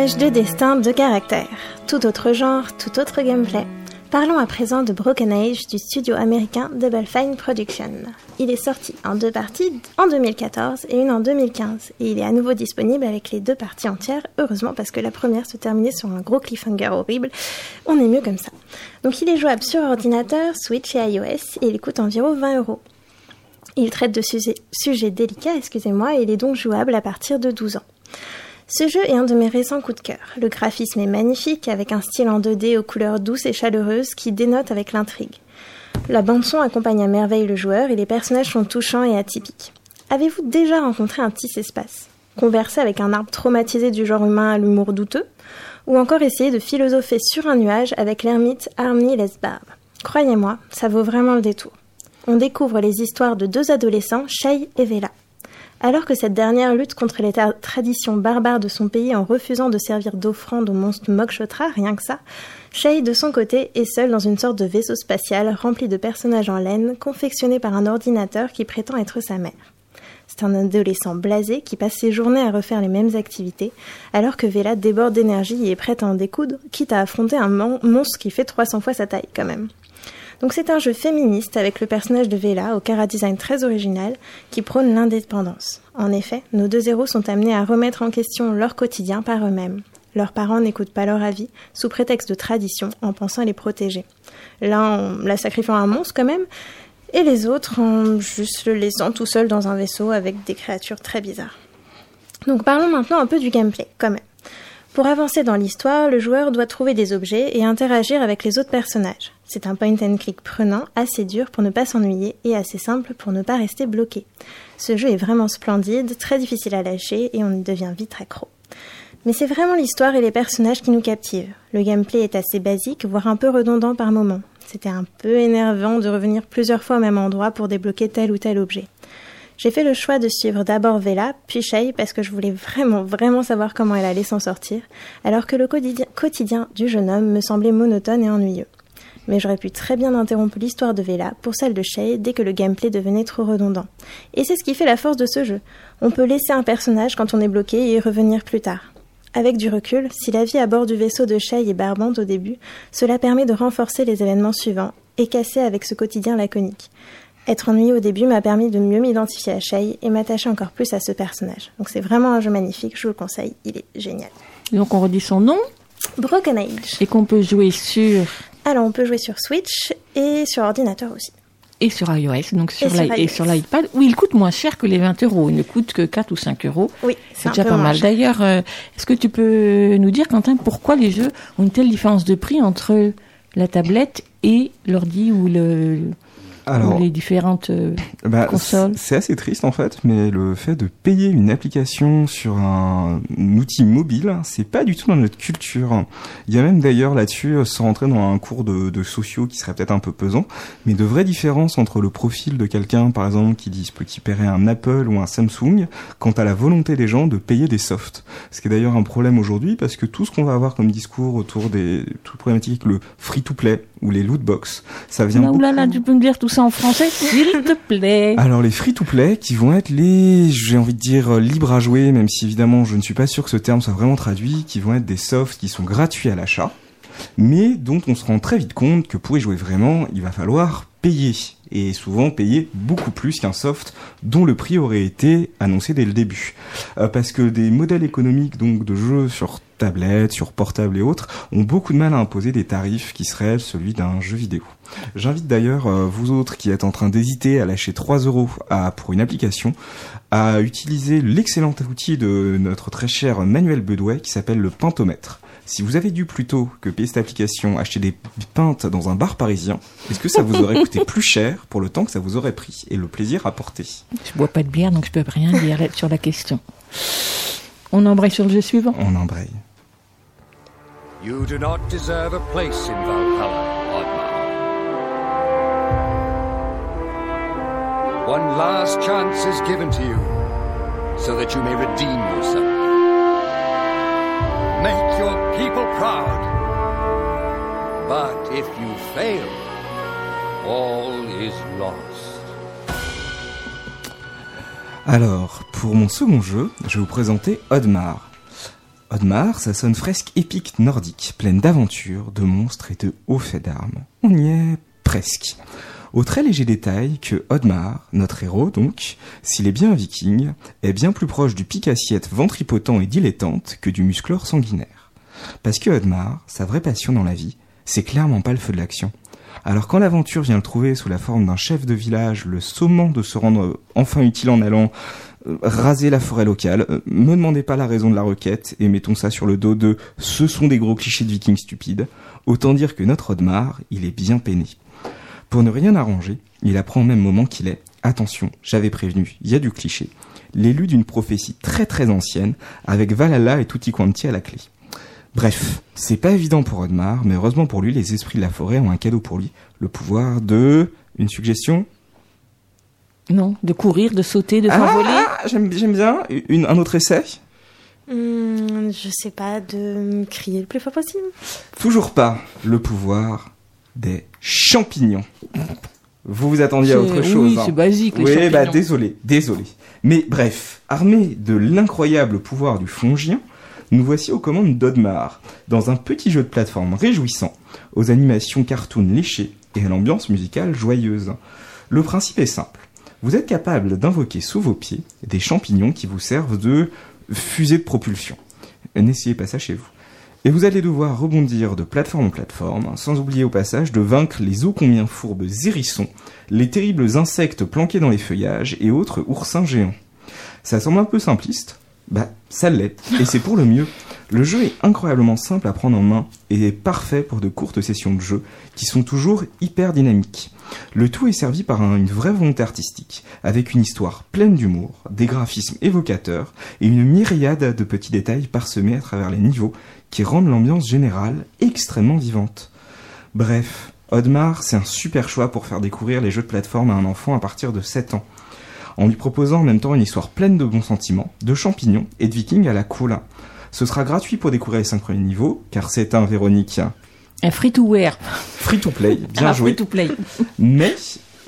Personnages, deux destins, deux caractères. Tout autre genre, tout autre gameplay. Parlons à présent de Broken Age du studio américain Double Fine Production. Il est sorti en deux parties en 2014 et une en 2015 et il est à nouveau disponible avec les deux parties entières, heureusement parce que la première se terminait sur un gros cliffhanger horrible. On est mieux comme ça. Donc il est jouable sur ordinateur, Switch et iOS et il coûte environ 20 euros. Il traite de sujets délicats, excusez-moi, et il est donc jouable à partir de 12 ans. Ce jeu est un de mes récents coups de cœur. Le graphisme est magnifique, avec un style en 2D aux couleurs douces et chaleureuses qui dénote avec l'intrigue. La bande-son accompagne à merveille le joueur et les personnages sont touchants et atypiques. Avez-vous déjà rencontré un petit espace? Conversé avec un arbre traumatisé du genre humain à l'humour douteux? Ou encore essayé de philosopher sur un nuage avec l'ermite Army Lesbarbe Croyez-moi, ça vaut vraiment le détour. On découvre les histoires de deux adolescents, Shay et Vela. Alors que cette dernière lutte contre les tra- traditions barbares de son pays en refusant de servir d'offrande au monstre Mokshotra, rien que ça, Shay, de son côté, est seul dans une sorte de vaisseau spatial rempli de personnages en laine, confectionné par un ordinateur qui prétend être sa mère. C'est un adolescent blasé qui passe ses journées à refaire les mêmes activités, alors que Vela déborde d'énergie et est prête à en découdre, quitte à affronter un mon- monstre qui fait 300 fois sa taille quand même. Donc c'est un jeu féministe avec le personnage de Vela au chara-design très original qui prône l'indépendance. En effet, nos deux héros sont amenés à remettre en question leur quotidien par eux-mêmes. Leurs parents n'écoutent pas leur avis, sous prétexte de tradition, en pensant les protéger. L'un en la sacrifiant à un monstre quand même, et les autres en juste le laissant tout seul dans un vaisseau avec des créatures très bizarres. Donc parlons maintenant un peu du gameplay, quand même. Pour avancer dans l'histoire, le joueur doit trouver des objets et interagir avec les autres personnages. C'est un point and click prenant, assez dur pour ne pas s'ennuyer et assez simple pour ne pas rester bloqué. Ce jeu est vraiment splendide, très difficile à lâcher et on y devient vite accro. Mais c'est vraiment l'histoire et les personnages qui nous captivent. Le gameplay est assez basique, voire un peu redondant par moments. C'était un peu énervant de revenir plusieurs fois au même endroit pour débloquer tel ou tel objet. J'ai fait le choix de suivre d'abord Vela, puis Shay, parce que je voulais vraiment, vraiment savoir comment elle allait s'en sortir, alors que le quotidien, du jeune homme me semblait monotone et ennuyeux. Mais j'aurais pu très bien interrompre l'histoire de Vela pour celle de Shay dès que le gameplay devenait trop redondant. Et c'est ce qui fait la force de ce jeu. On peut laisser un personnage quand on est bloqué et y revenir plus tard. Avec du recul, si la vie à bord du vaisseau de Shay est barbante au début, cela permet de renforcer les événements suivants et casser avec ce quotidien laconique. Être ennuyé au début m'a permis de mieux m'identifier à Shay et m'attacher encore plus à ce personnage. Donc c'est vraiment un jeu magnifique, je vous le conseille, il est génial. Donc on redit son nom Broken Age. et qu'on peut jouer sur Alors on peut jouer sur Switch et sur ordinateur aussi. et sur iOS, donc sur Et sur l'iPad, où il coûte moins cher que les 20 euros. Il ne coûte que 4 ou 5 euros. Oui, C'est déjà pas mal. D'ailleurs, euh, est-ce que tu peux nous dire, Quentin, pourquoi les jeux ont une telle différence de prix entre la tablette et l'ordi ou, le, Alors, ou les différentes Bah, consoles c'est assez triste en fait, mais le fait de payer une application sur un, outil mobile, c'est pas du tout dans notre culture. Il y a même d'ailleurs là-dessus, euh, sans rentrer dans un cours de, de sociaux qui serait peut-être un peu pesant, mais de vraies différences entre le profil de quelqu'un, par exemple, qui, dis- qui paierait un Apple ou un Samsung, quant à la volonté des gens de payer des softs. Ce qui est d'ailleurs un problème aujourd'hui parce que tout ce qu'on va avoir comme discours autour des toutes problématiques, le free-to-play ou les loot box, ça vient Là, beaucoup oula, là, tu peux me dire tout ça en français, s'il te plaît. alors les free-to-play qui vont être les, j'ai envie de dire euh, libres à jouer, même si évidemment je ne suis pas sûr que ce terme soit vraiment traduit, qui vont être des softs qui sont gratuits à l'achat, mais dont on se rend très vite compte que pour y jouer vraiment, il va falloir payer. Et souvent payer beaucoup plus qu'un soft dont le prix aurait été annoncé dès le début. Euh, parce que des modèles économiques donc de jeux sur tablette, sur portable et autres ont beaucoup de mal à imposer des tarifs qui seraient celui d'un jeu vidéo. J'invite d'ailleurs euh, vous autres qui êtes en train d'hésiter à lâcher 3 euros pour une application à utiliser l'excellent outil de notre très cher Manuel Bedouet qui s'appelle le Pintomètre. Si vous avez dû plutôt que payer cette application acheter des pintes dans un bar parisien, est-ce que ça vous aurait coûté plus cher pour le temps que ça vous aurait pris et le plaisir apporté? Je bois pas de bière, donc je peux rien dire sur la question. On embraye sur le jeu suivant. On embraye. You do not deserve a place in Valhalla, Oddmar. One last chance is given to you, so that you may redeem yourself. Make your people proud. But if you fail, all is lost. Alors, pour mon second jeu, je vais vous présenter Oddmar. Audemars, ça sonne fresque épique nordique, pleine d'aventures, de monstres et de hauts faits d'armes. On y est presque. Au très léger détail que Audemars, notre héros donc, s'il est bien un viking, est bien plus proche du pic-assiette ventripotent et dilettante que du musclore sanguinaire. Parce que Audemars, sa vraie passion dans la vie, c'est clairement pas le feu de l'action. Alors quand l'aventure vient le trouver sous la forme d'un chef de village, le sommant de se rendre euh, enfin utile en allant euh, raser la forêt locale, euh, me demandez pas la raison de la requête et mettons ça sur le dos de ce sont des gros clichés de vikings stupides. Autant dire que notre Audemars, il est bien peiné. Pour ne rien arranger, il apprend au même moment qu'il est, attention, j'avais prévenu, il y a du cliché, l'élu d'une prophétie très très ancienne, avec Valhalla et Tutti Quanti à la clé. Bref, c'est pas évident pour Audemars, mais heureusement pour lui, les esprits de la forêt ont un cadeau pour lui, le pouvoir de... Une suggestion? Non, de courir, de sauter, de s'envoler. Ah, j'aime j'aime bien. Une, un autre essai? Hmm, je sais pas, de crier le plus fort possible. Toujours pas le pouvoir des champignons. Vous vous attendiez à autre oui, chose. hein. c'est basique, les Oui, bah champignons. désolé, désolé. Mais bref, armé de l'incroyable pouvoir du fongien, nous voici aux commandes d'Odmar, dans un petit jeu de plateforme réjouissant, aux animations cartoon léchées et à l'ambiance musicale joyeuse. Le principe est simple. Vous êtes capable d'invoquer sous vos pieds des champignons qui vous servent de fusée de propulsion. N'essayez pas ça chez vous. Et vous allez devoir rebondir de plateforme en plateforme, sans oublier au passage de vaincre les ô combien fourbes hérissons, les terribles insectes planqués dans les feuillages et autres oursins géants. Ça semble un peu simpliste? Bah, ça l'est, et c'est pour le mieux. Le jeu est incroyablement simple à prendre en main et est parfait pour de courtes sessions de jeu qui sont toujours hyper dynamiques. Le tout est servi par un- une vraie volonté artistique, avec une histoire pleine d'humour, des graphismes évocateurs et une myriade de petits détails parsemés à travers les niveaux qui rendent l'ambiance générale extrêmement vivante. Bref, Audemars, c'est un super choix pour faire découvrir les jeux de plateforme à un enfant à partir de 7 ans, en lui proposant en même temps une histoire pleine de bons sentiments, de champignons et de vikings à la cool. Ce sera gratuit pour découvrir les 5 premiers niveaux, car c'est un Véronique Un free-to-wear. free-to-play, bien Ah, joué. free-to-play. Mais,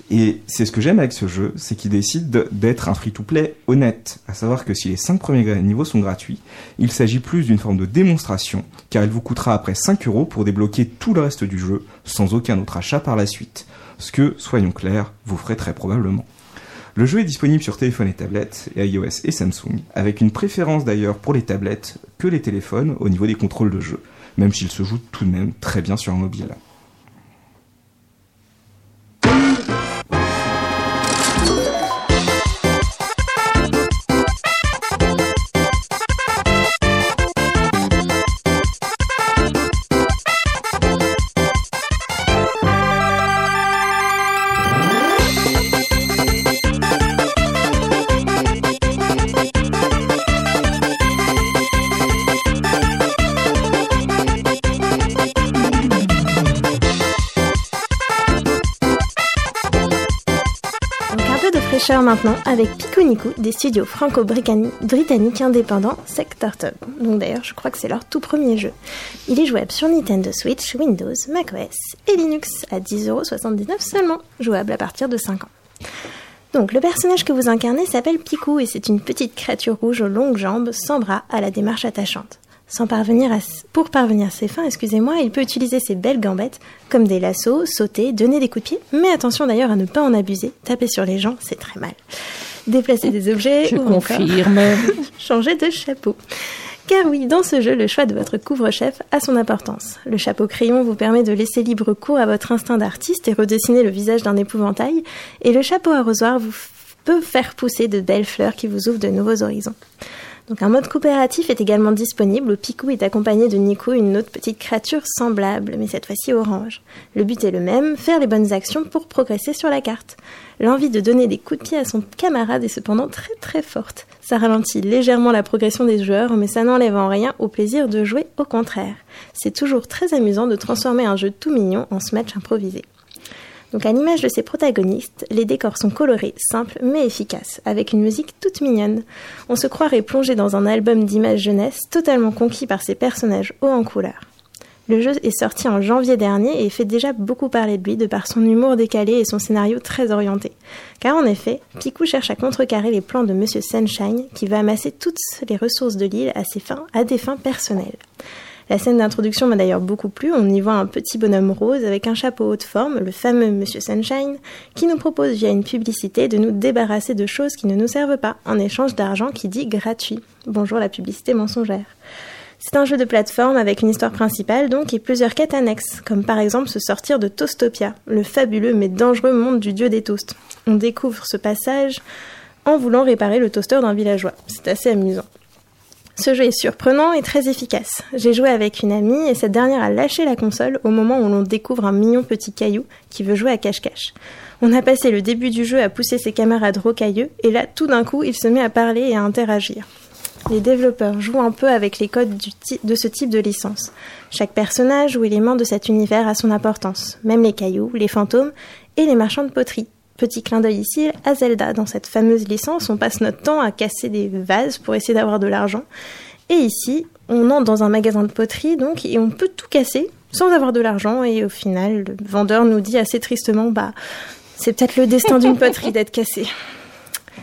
et c'est ce que j'aime avec ce jeu, c'est qu'il décide de- d'être un free-to-play honnête. À savoir que si les 5 premiers niveaux sont gratuits, il s'agit plus d'une forme de démonstration, car il vous coûtera après 5 euros pour débloquer tout le reste du jeu, sans aucun autre achat par la suite. Ce que, soyons clairs, vous ferez très probablement. Le jeu est disponible sur téléphone et tablette, et iOS et Samsung, avec une préférence d'ailleurs pour les tablettes que les téléphones au niveau des contrôles de jeu, même s'il se joue tout de même très bien sur un mobile. Maintenant avec Pico Nico des studios franco-britanniques indépendants Sectartub. Donc d'ailleurs je crois que c'est leur tout premier jeu. Il est jouable sur Nintendo Switch, Windows, macOS et Linux à 10,79€ seulement, jouable à partir de 5 ans. Donc le personnage que vous incarnez s'appelle Picou et c'est une petite créature rouge aux longues jambes, sans bras, à la démarche attachante. Sans parvenir à, s- pour parvenir à ses fins, excusez-moi, il peut utiliser ses belles gambettes comme des lassos, sauter, donner des coups de pied, mais attention d'ailleurs à ne pas en abuser. Taper sur les gens, c'est très mal. Déplacer des objets Je ou encore confirme. changer de chapeau. Car oui, dans ce jeu, le choix de votre couvre-chef a son importance. Le chapeau crayon vous permet de laisser libre cours à votre instinct d'artiste et redessiner le visage d'un épouvantail, et le chapeau arrosoir vous peut faire pousser de belles fleurs qui vous ouvrent de nouveaux horizons. Donc un mode coopératif est également disponible. Picou est accompagné de Nico, une autre petite créature semblable, mais cette fois-ci orange. Le but est le même, faire les bonnes actions pour progresser sur la carte. L'envie de donner des coups de pied à son camarade est cependant très très forte. Ça ralentit légèrement la progression des joueurs, mais ça n'enlève en rien au plaisir de jouer, au contraire. C'est toujours très amusant de transformer un jeu tout mignon en ce improvisé. Donc à l'image de ses protagonistes, les décors sont colorés, simples mais efficaces, avec une musique toute mignonne. On se croirait plongé dans un album d'images jeunesse totalement conquis par ces personnages hauts en couleur. Le jeu est sorti en janvier dernier et fait déjà beaucoup parler de lui de par son humour décalé et son scénario très orienté. Car en effet, Picou cherche à contrecarrer les plans de Monsieur Sunshine qui va amasser toutes les ressources de l'île à, ses fins, à des fins personnelles. La scène d'introduction m'a d'ailleurs beaucoup plu. On y voit un petit bonhomme rose avec un chapeau haute forme, le fameux Monsieur Sunshine, qui nous propose via une publicité de nous débarrasser de choses qui ne nous servent pas, en échange d'argent qui dit gratuit. Bonjour la publicité mensongère. C'est un jeu de plateforme avec une histoire principale donc et plusieurs quêtes annexes, comme par exemple se sortir de Toastopia, le fabuleux mais dangereux monde du dieu des toasts. On découvre ce passage en voulant réparer le toaster d'un villageois. C'est assez amusant. Ce jeu est surprenant et très efficace. J'ai joué avec une amie et cette dernière a lâché la console au moment où l'on découvre un mignon petit caillou qui veut jouer à cache-cache. On a passé le début du jeu à pousser ses camarades rocailleux et là tout d'un coup il se met à parler et à interagir. Les développeurs jouent un peu avec les codes de ce type de licence. Chaque personnage ou élément de cet univers a son importance, même les cailloux, les fantômes et les marchands de poterie. Petit clin d'œil ici à Zelda. Dans cette fameuse licence, on passe notre temps à casser des vases pour essayer d'avoir de l'argent. Et ici, on entre dans un magasin de poterie, donc, et on peut tout casser sans avoir de l'argent. Et au final, le vendeur nous dit assez tristement, bah, c'est peut-être le destin d'une poterie d'être cassée.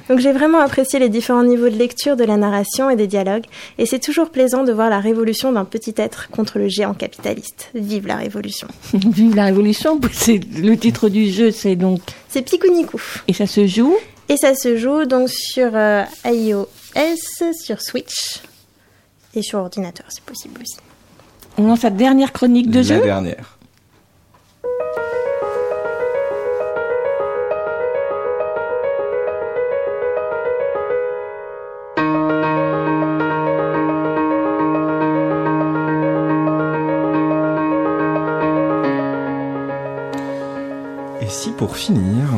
Donc j'ai vraiment apprécié les différents niveaux de lecture de la narration et des dialogues, et c'est toujours plaisant de voir la révolution d'un petit être contre le géant capitaliste. Vive la révolution. Vive la révolution, c'est le titre du jeu, c'est donc. C'est Picunico. Et ça se joue Et ça se joue donc sur euh, iOS, sur Switch et sur ordinateur, c'est possible aussi. On lance sa dernière chronique de La jeu. dernière. Pour finir,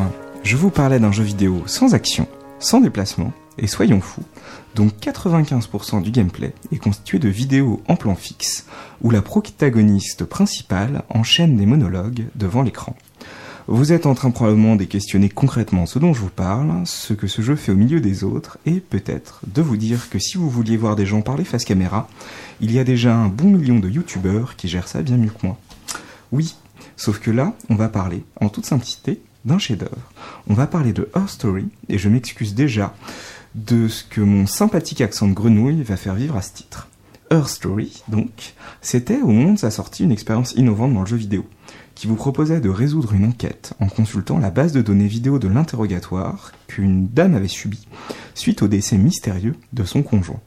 je vous parlais d'un jeu vidéo sans action, sans déplacement, et soyons fous, dont 95% du gameplay est constitué de vidéos en plan fixe, où la protagoniste principale enchaîne des monologues devant l'écran. Vous êtes en train probablement de questionner concrètement ce dont je vous parle, ce que ce jeu fait au milieu des autres, et peut-être de vous dire que si vous vouliez voir des gens parler face caméra, il y a déjà un bon million de youtubeurs qui gèrent ça bien mieux que moi. Oui, sauf que là, on va parler, en toute simplicité, d'un chef-d'œuvre. On va parler de Her Story, et je m'excuse déjà de ce que mon sympathique accent de grenouille va faire vivre à ce titre. Her Story, donc, c'était au moment de sa sortie une expérience innovante dans le jeu vidéo, qui vous proposait de résoudre une enquête en consultant la base de données vidéo de l'interrogatoire qu'une dame avait subi suite au décès mystérieux de son conjoint.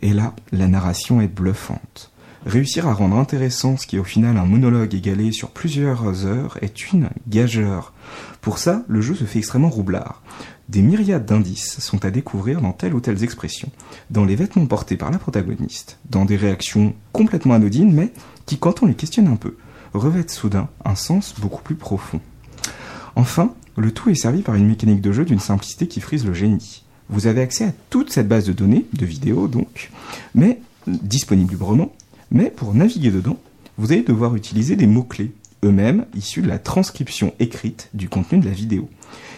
Et là, la narration est bluffante. Réussir à rendre intéressant ce qui est au final un monologue égalé sur plusieurs heures est une gageure. Pour ça, le jeu se fait extrêmement roublard. Des myriades d'indices sont à découvrir dans telle ou telle expression, dans les vêtements portés par la protagoniste, dans des réactions complètement anodines, mais qui, quand on les questionne un peu, revêtent soudain un sens beaucoup plus profond. Enfin, le tout est servi par une mécanique de jeu d'une simplicité qui frise le génie. Vous avez accès à toute cette base de données, de vidéos donc, mais disponible librement, mais pour naviguer dedans, vous allez devoir utiliser des mots-clés, eux-mêmes issus de la transcription écrite du contenu de la vidéo,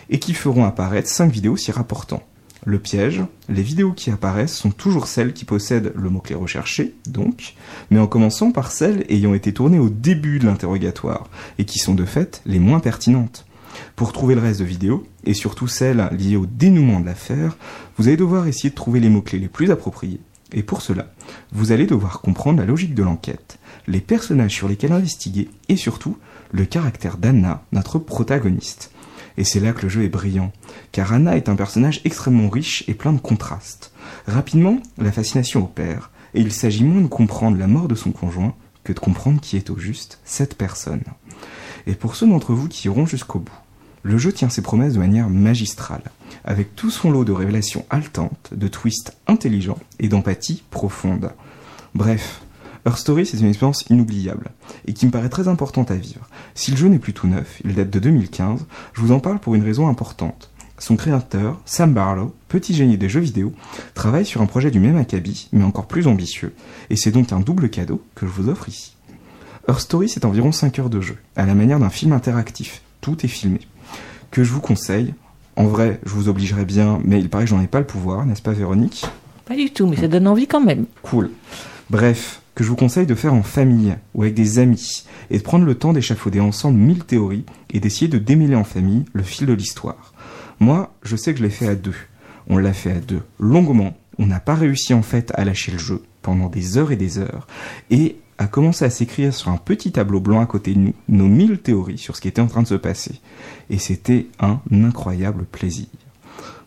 et qui feront apparaître 5 vidéos s'y rapportant. Le piège, les vidéos qui apparaissent sont toujours celles qui possèdent le mot-clé recherché, donc, mais en commençant par celles ayant été tournées au début de l'interrogatoire, et qui sont de fait les moins pertinentes. Pour trouver le reste de vidéos, et surtout celles liées au dénouement de l'affaire, vous allez devoir essayer de trouver les mots-clés les plus appropriés. Et pour cela, vous allez devoir comprendre la logique de l'enquête, les personnages sur lesquels investiguer, et surtout, le caractère d'Anna, notre protagoniste. Et c'est là que le jeu est brillant, car Anna est un personnage extrêmement riche et plein de contrastes. Rapidement, la fascination opère, et il s'agit moins de comprendre la mort de son conjoint que de comprendre qui est au juste cette personne. Et pour ceux d'entre vous qui iront jusqu'au bout, le jeu tient ses promesses de manière magistrale, avec tout son lot de révélations haletantes, de twists intelligents et d'empathie profonde. Bref, Her Story, c'est une expérience inoubliable, et qui me paraît très importante à vivre. Si le jeu n'est plus tout neuf, il date de 2015, je vous en parle pour une raison importante. Son créateur, Sam Barlow, petit génie des jeux vidéo, travaille sur un projet du même acabit, mais encore plus ambitieux, et c'est donc un double cadeau que je vous offre ici. Her Story, c'est environ 5 heures de jeu, à la manière d'un film interactif, tout est filmé, que je vous conseille. En vrai, je vous obligerai bien, mais il paraît que j'en ai pas le pouvoir, n'est-ce pas Véronique? Pas du tout, mais ça donne envie quand même. Cool. Bref, que que je vous conseille de faire en famille ou avec des amis et de prendre le temps d'échafauder ensemble mille théories et d'essayer de démêler en famille le fil de l'histoire. Moi, je sais que je l'ai fait à deux. On l'a fait à deux longuement. On n'a pas réussi en fait à lâcher le jeu pendant des heures et des heures et a commencé à s'écrire sur un petit tableau blanc à côté de nous nos mille théories sur ce qui était en train de se passer. Et c'était un incroyable plaisir.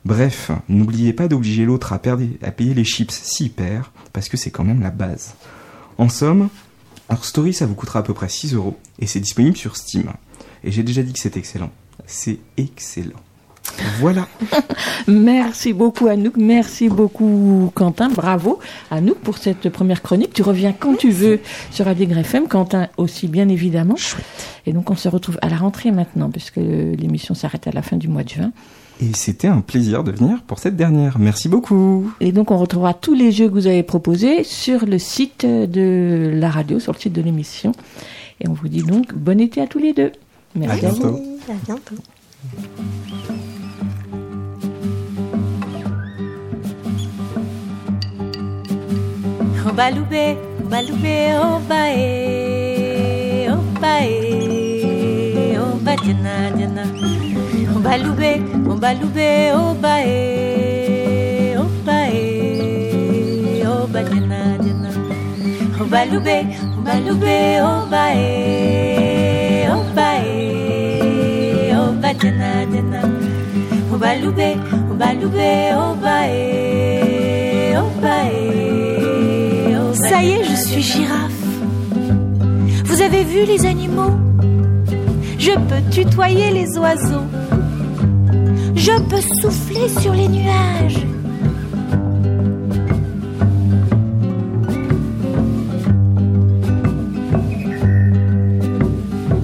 Bref, n'oubliez pas d'obliger l'autre à, payer les chips s'il perd, parce que c'est quand même la base. En somme, Our Story, ça vous coûtera à peu près 6 euros, et c'est disponible sur Steam. Et j'ai déjà dit que c'est excellent. C'est excellent. Voilà. Merci beaucoup Anouk, merci beaucoup Quentin, bravo Anouk pour cette première chronique. Tu reviens quand tu veux sur Radio FM, Quentin aussi bien évidemment. Et donc on se retrouve à la rentrée maintenant puisque l'émission s'arrête à la fin du mois de juin. Et c'était un plaisir de venir pour cette dernière. Merci beaucoup. Et donc on retrouvera tous les jeux que vous avez proposés sur le site de la radio, sur le site de l'émission. Et on vous dit donc bon été à tous les deux. Merci À à vous. bientôt. À bientôt. Baloubé, baloubé, oh bae, oh bae, oh ba diana diana. Baloubé, oh baloubé, oh bae, oh bae, oh ba diana diana. Baloubé, baloubé, oh bae, oh bae, oh ba diana diana. Baloubé, baloubé, oh bae, oh bae, ba Ça y est, je suis girafe. Vous avez vu les animaux? Je peux tutoyer les oiseaux. Je peux souffler sur les nuages.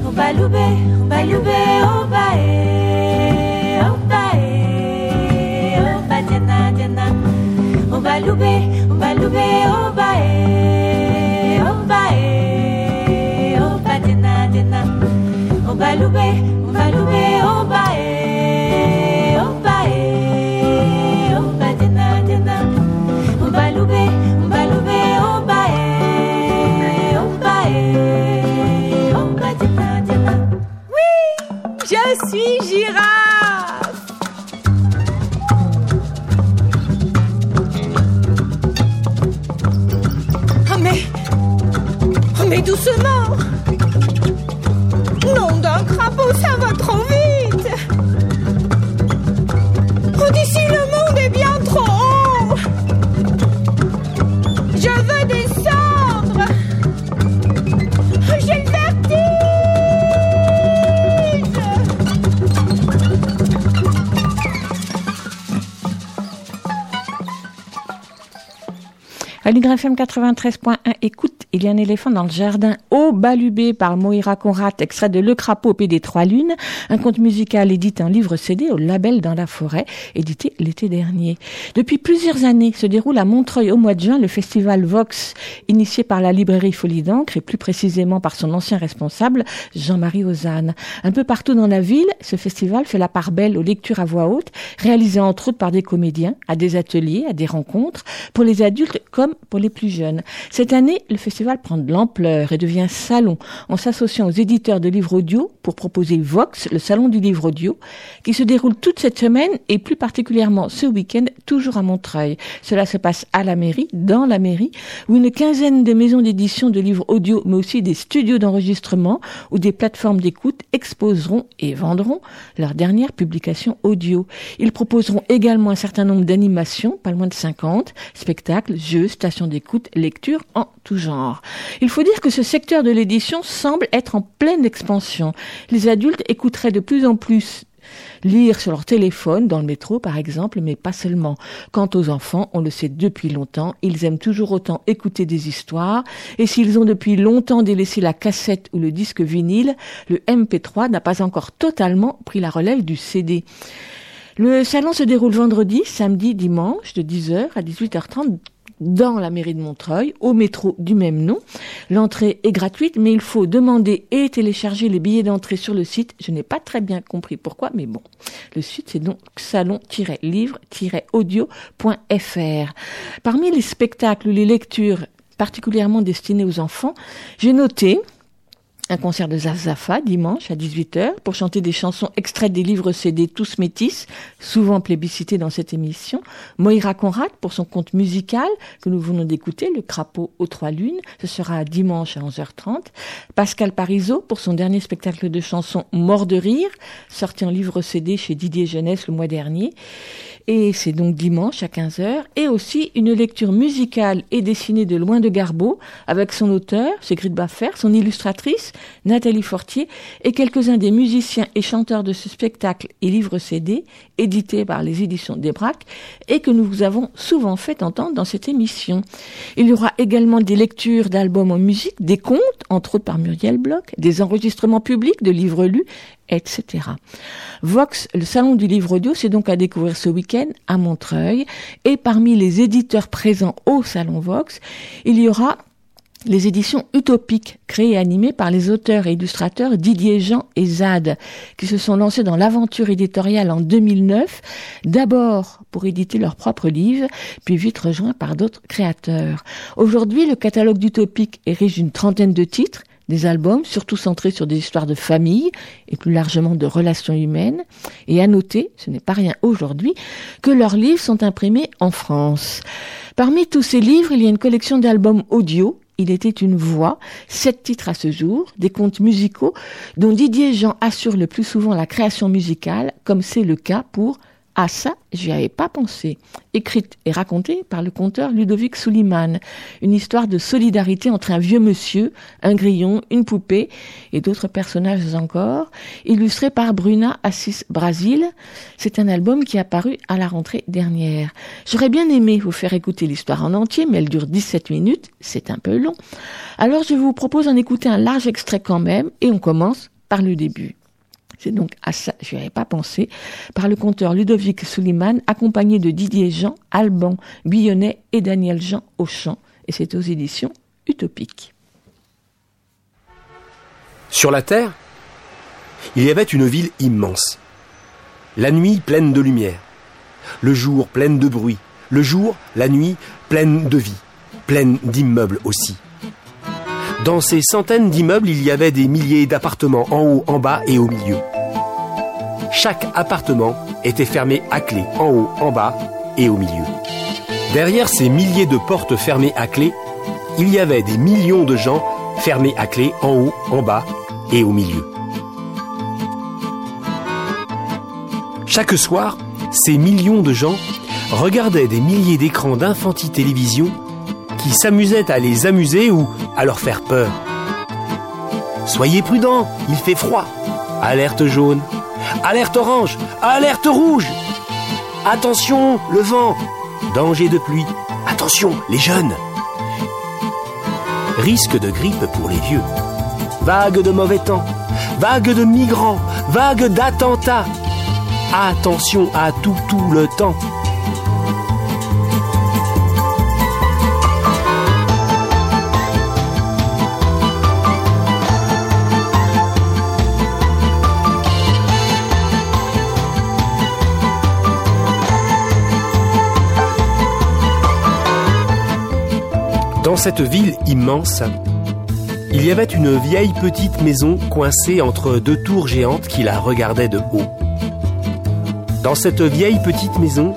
Oh baloubé, oh baloubé, oh bae, oh bae, oh ba diana. Oh baloubé, oh baloubé, oh bae, Bae, oh bae, oh ba diana diana. Oh baloubé, oh baloubé, oh bae, oh bae, oh ba diana diana. Je suis girafe. Ah. Ah mais doucement ça va trop vite. Oh d'ici le monde est bien trop haut. Je veux descendre. J'ai le vertige À l'UGRFM 93.1, écoute, il y a un éléphant dans le jardin, au balubé par Moira Conrad, extrait de Le Crapaud au Pays des Trois Lunes, un conte musical édité en livre CD au label dans la forêt, édité l'été dernier. Depuis plusieurs années se déroule à Montreuil au mois de juin le festival Vox, initié par la librairie Folie d'encre et plus précisément par son ancien responsable, Jean-Marie Ozanne. Un peu partout dans la ville, ce festival fait la part belle aux lectures à voix haute, réalisées entre autres par des comédiens, à des ateliers, à des rencontres, pour les adultes comme pour les plus jeunes. Cette année, le festival prend de l'ampleur et devient salon en s'associant aux éditeurs de livres audio pour proposer Vox, le salon du livre audio, qui se déroule toute cette semaine et plus particulièrement ce week-end, toujours à Montreuil. Cela se passe à la mairie, dans la mairie, où une quinzaine de maisons d'édition de livres audio, mais aussi des studios d'enregistrement ou des plateformes d'écoute exposeront et vendront leurs dernières publications audio. Ils proposeront également un certain nombre d'animations, pas loin de 50, spectacles, jeux, stations d'écoute, lectures en tout genre. Il faut dire que ce secteur de l'édition semble être en pleine expansion. Les adultes écouteraient de plus en plus lire sur leur téléphone, dans le métro par exemple, mais pas seulement. Quant aux enfants, on le sait depuis longtemps, ils aiment toujours autant écouter des histoires, et s'ils ont depuis longtemps délaissé la cassette ou le disque vinyle, le MP3 n'a pas encore totalement pris la relève du CD. Le salon se déroule vendredi, samedi, dimanche, de 10h à 18h30 dans la mairie de Montreuil, au métro du même nom. L'entrée est gratuite, mais il faut demander et télécharger les billets d'entrée sur le site. Je n'ai pas très bien compris pourquoi, mais bon. Le site, c'est donc salon-livre-audio.fr. Parmi les spectacles les lectures particulièrement destinés aux enfants, j'ai noté un concert de Zazafa dimanche à 18h pour chanter des chansons extraites des livres CD Tous Métis, souvent plébiscités dans cette émission. Moira Conrad pour son conte musical que nous venons d'écouter, Le crapaud aux trois lunes. Ce sera dimanche à 11h30. Pascal Parizeau pour son dernier spectacle de chansons Mort de rire, sorti en livre CD chez Didier Jeunesse le mois dernier. Et c'est donc dimanche à 15h. Et aussi une lecture musicale et dessinée de Loin de Garbeau avec son auteur, Sigrid Baffer, son illustratrice, Nathalie Fortier, et quelques-uns des musiciens et chanteurs de ce spectacle et livre CD, édité par les éditions des et que nous vous avons souvent fait entendre dans cette émission. Il y aura également des lectures d'albums en musique, des contes, entre autres par Muriel Bloch, des enregistrements publics de livres lus, etc. Vox, le salon du livre audio, c'est donc à découvrir ce week-end à Montreuil. Et parmi les éditeurs présents au salon Vox, il y aura les éditions utopiques, créées et animées par les auteurs et illustrateurs Didier Jean et Zad, qui se sont lancés dans l'aventure éditoriale en 2009, d'abord pour éditer leurs propres livres, puis vite rejoints par d'autres créateurs. Aujourd'hui, le catalogue d'utopiques est riche d'une trentaine de titres, des albums surtout centrés sur des histoires de famille et plus largement de relations humaines. Et à noter, ce n'est pas rien aujourd'hui, que leurs livres sont imprimés en France. Parmi tous ces livres, il y a une collection d'albums audio il était une voix, sept titres à ce jour, des contes musicaux dont Didier Jean assure le plus souvent la création musicale, comme c'est le cas pour ah ça, j'y avais pas pensé. Écrite et racontée par le conteur Ludovic Suliman. Une histoire de solidarité entre un vieux monsieur, un grillon, une poupée et d'autres personnages encore. Illustré par Bruna Assis Brasil. C'est un album qui est apparu à la rentrée dernière. J'aurais bien aimé vous faire écouter l'histoire en entier, mais elle dure 17 minutes. C'est un peu long. Alors je vous propose d'en écouter un large extrait quand même et on commence par le début. C'est donc à ça, je n'y avais pas pensé, par le conteur Ludovic Suliman, accompagné de Didier Jean, Alban, Billonnet et Daniel Jean au chant. Et c'est aux éditions Utopiques. Sur la Terre, il y avait une ville immense. La nuit pleine de lumière, le jour pleine de bruit, le jour, la nuit pleine de vie, pleine d'immeubles aussi. Dans ces centaines d'immeubles, il y avait des milliers d'appartements en haut, en bas et au milieu. Chaque appartement était fermé à clé, en haut, en bas et au milieu. Derrière ces milliers de portes fermées à clé, il y avait des millions de gens fermés à clé, en haut, en bas et au milieu. Chaque soir, ces millions de gens regardaient des milliers d'écrans d'infanti-télévision qui s'amusaient à les amuser ou à leur faire peur. Soyez prudents, il fait froid. Alerte jaune, alerte orange, alerte rouge. Attention, le vent, danger de pluie. Attention, les jeunes. Risque de grippe pour les vieux. Vague de mauvais temps, vague de migrants, vague d'attentats. Attention à tout, tout le temps. Cette ville immense, il y avait une vieille petite maison coincée entre deux tours géantes qui la regardaient de haut. Dans cette vieille petite maison,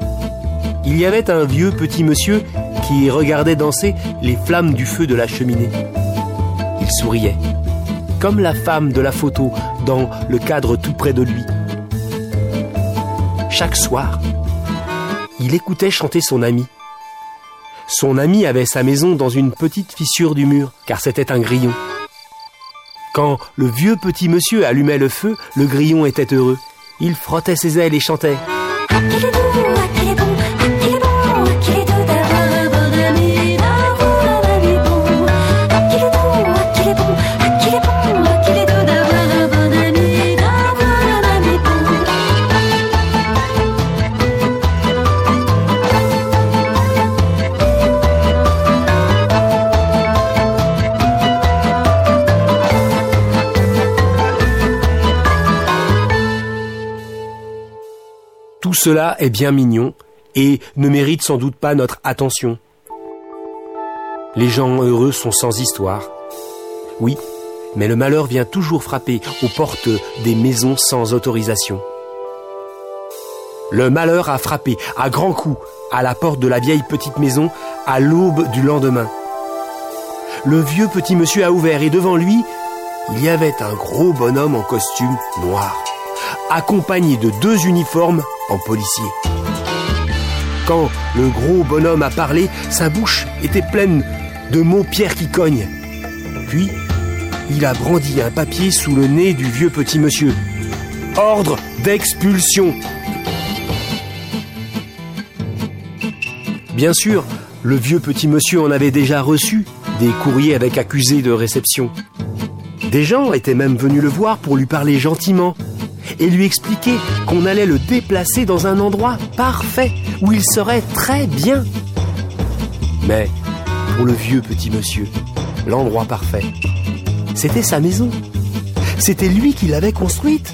il y avait un vieux petit monsieur qui regardait danser les flammes du feu de la cheminée. Il souriait, comme la femme de la photo dans le cadre tout près de lui. Chaque soir, il écoutait chanter son ami. Son ami avait sa maison dans une petite fissure du mur, car c'était un grillon. Quand le vieux petit monsieur allumait le feu, le grillon était heureux. Il frottait ses ailes et chantait. Cela est bien mignon et ne mérite sans doute pas notre attention. Les gens heureux sont sans histoire. Oui, mais le malheur vient toujours frapper aux portes des maisons sans autorisation. Le malheur a frappé à grands coups à la porte de la vieille petite maison à l'aube du lendemain. Le vieux petit monsieur a ouvert et devant lui, il y avait un gros bonhomme en costume noir, accompagné de deux uniformes en policier. Quand le gros bonhomme a parlé, sa bouche était pleine de mots pierres qui cognent. Puis, il a brandi un papier sous le nez du vieux petit monsieur. Ordre d'expulsion. Bien sûr, le vieux petit monsieur en avait déjà reçu des courriers avec accusés de réception. Des gens étaient même venus le voir pour lui parler gentiment et lui expliquer qu'on allait le déplacer dans un endroit parfait où il serait très bien. Mais pour le vieux petit monsieur, l'endroit parfait, c'était sa maison. C'était lui qui l'avait construite.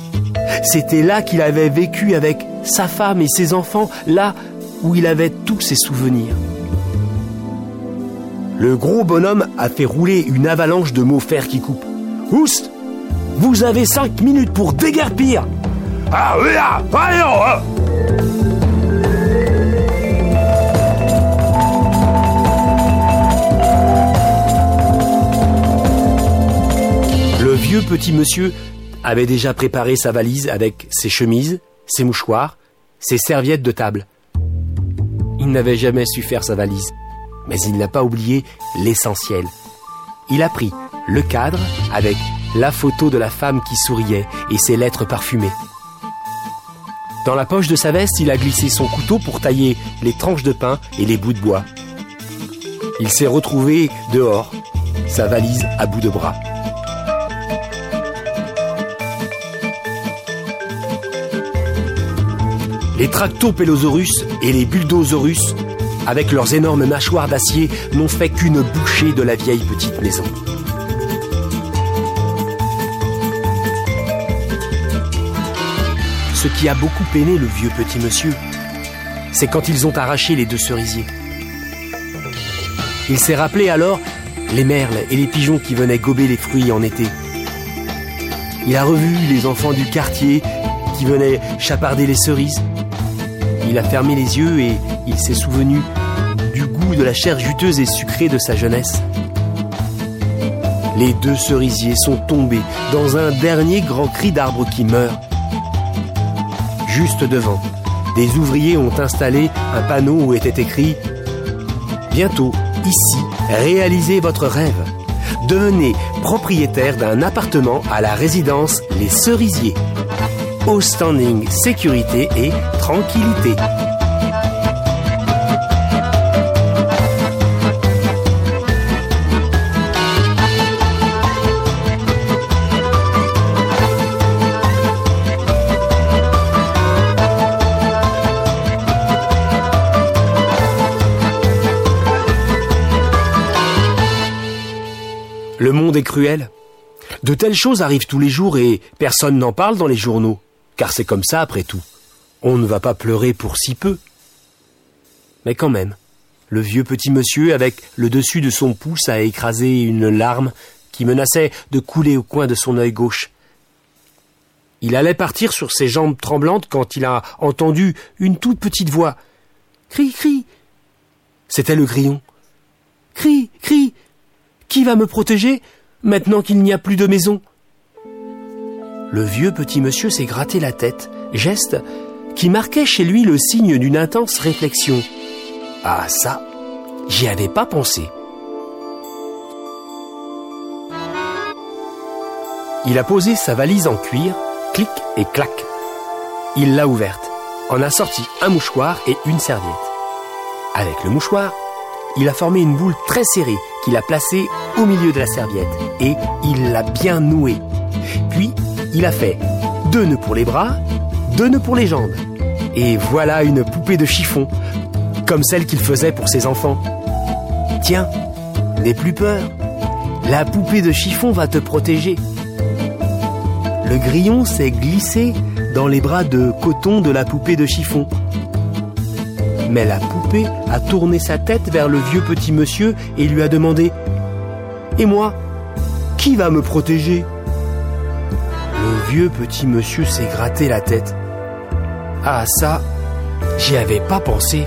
C'était là qu'il avait vécu avec sa femme et ses enfants, là où il avait tous ses souvenirs. Le gros bonhomme a fait rouler une avalanche de mots fer qui coupent. Oust Vous avez cinq minutes pour déguerpir Ah oui, ah, voyons hein. Le vieux petit monsieur avait déjà préparé sa valise avec ses chemises, ses mouchoirs, ses serviettes de table. Il n'avait jamais su faire sa valise, mais il n'a pas oublié l'essentiel. Il a pris le cadre avec la photo de la femme qui souriait et ses lettres parfumées. Dans la poche de sa veste, il a glissé son couteau pour tailler les tranches de pain et les bouts de bois. Il s'est retrouvé dehors, sa valise à bout de bras. Les tractopélosaurus et les bulldosaurus, avec leurs énormes mâchoires d'acier, n'ont fait qu'une bouchée de la vieille petite maison. Qui a beaucoup peiné le vieux petit monsieur, c'est quand ils ont arraché les deux cerisiers. Il s'est rappelé alors les merles et les pigeons qui venaient gober les fruits en été. Il a revu les enfants du quartier qui venaient chaparder les cerises. Il a fermé les yeux et il s'est souvenu du goût de la chair juteuse et sucrée de sa jeunesse. Les deux cerisiers sont tombés dans un dernier grand cri d'arbre qui meurt. Juste devant, des ouvriers ont installé un panneau où était écrit Bientôt, ici, réalisez votre rêve. Devenez propriétaire d'un appartement à la résidence Les Cerisiers. Au standing sécurité et tranquillité. Monde est cruel. De telles choses arrivent tous les jours et personne n'en parle dans les journaux, car c'est comme ça après tout. On ne va pas pleurer pour si peu. Mais quand même, le vieux petit monsieur, avec le dessus de son pouce, a écrasé une larme qui menaçait de couler au coin de son œil gauche. Il allait partir sur ses jambes tremblantes quand il a entendu une toute petite voix. Cri, cri. C'était le grillon. Cri, cri. Qui va me protéger? Maintenant qu'il n'y a plus de maison Le vieux petit monsieur s'est gratté la tête, geste qui marquait chez lui le signe d'une intense réflexion. Ah ça, j'y avais pas pensé. Il a posé sa valise en cuir, clic et clac. Il l'a ouverte, en a sorti un mouchoir et une serviette. Avec le mouchoir, il a formé une boule très serrée qu'il a placée au milieu de la serviette et il l'a bien nouée. Puis, il a fait deux nœuds pour les bras, deux nœuds pour les jambes. Et voilà une poupée de chiffon, comme celle qu'il faisait pour ses enfants. Tiens, n'aie plus peur. La poupée de chiffon va te protéger. Le grillon s'est glissé dans les bras de coton de la poupée de chiffon. Mais la poupée a tourné sa tête vers le vieux petit monsieur et lui a demandé Et moi Qui va me protéger? Le vieux petit monsieur s'est gratté la tête. Ah ça, j'y avais pas pensé.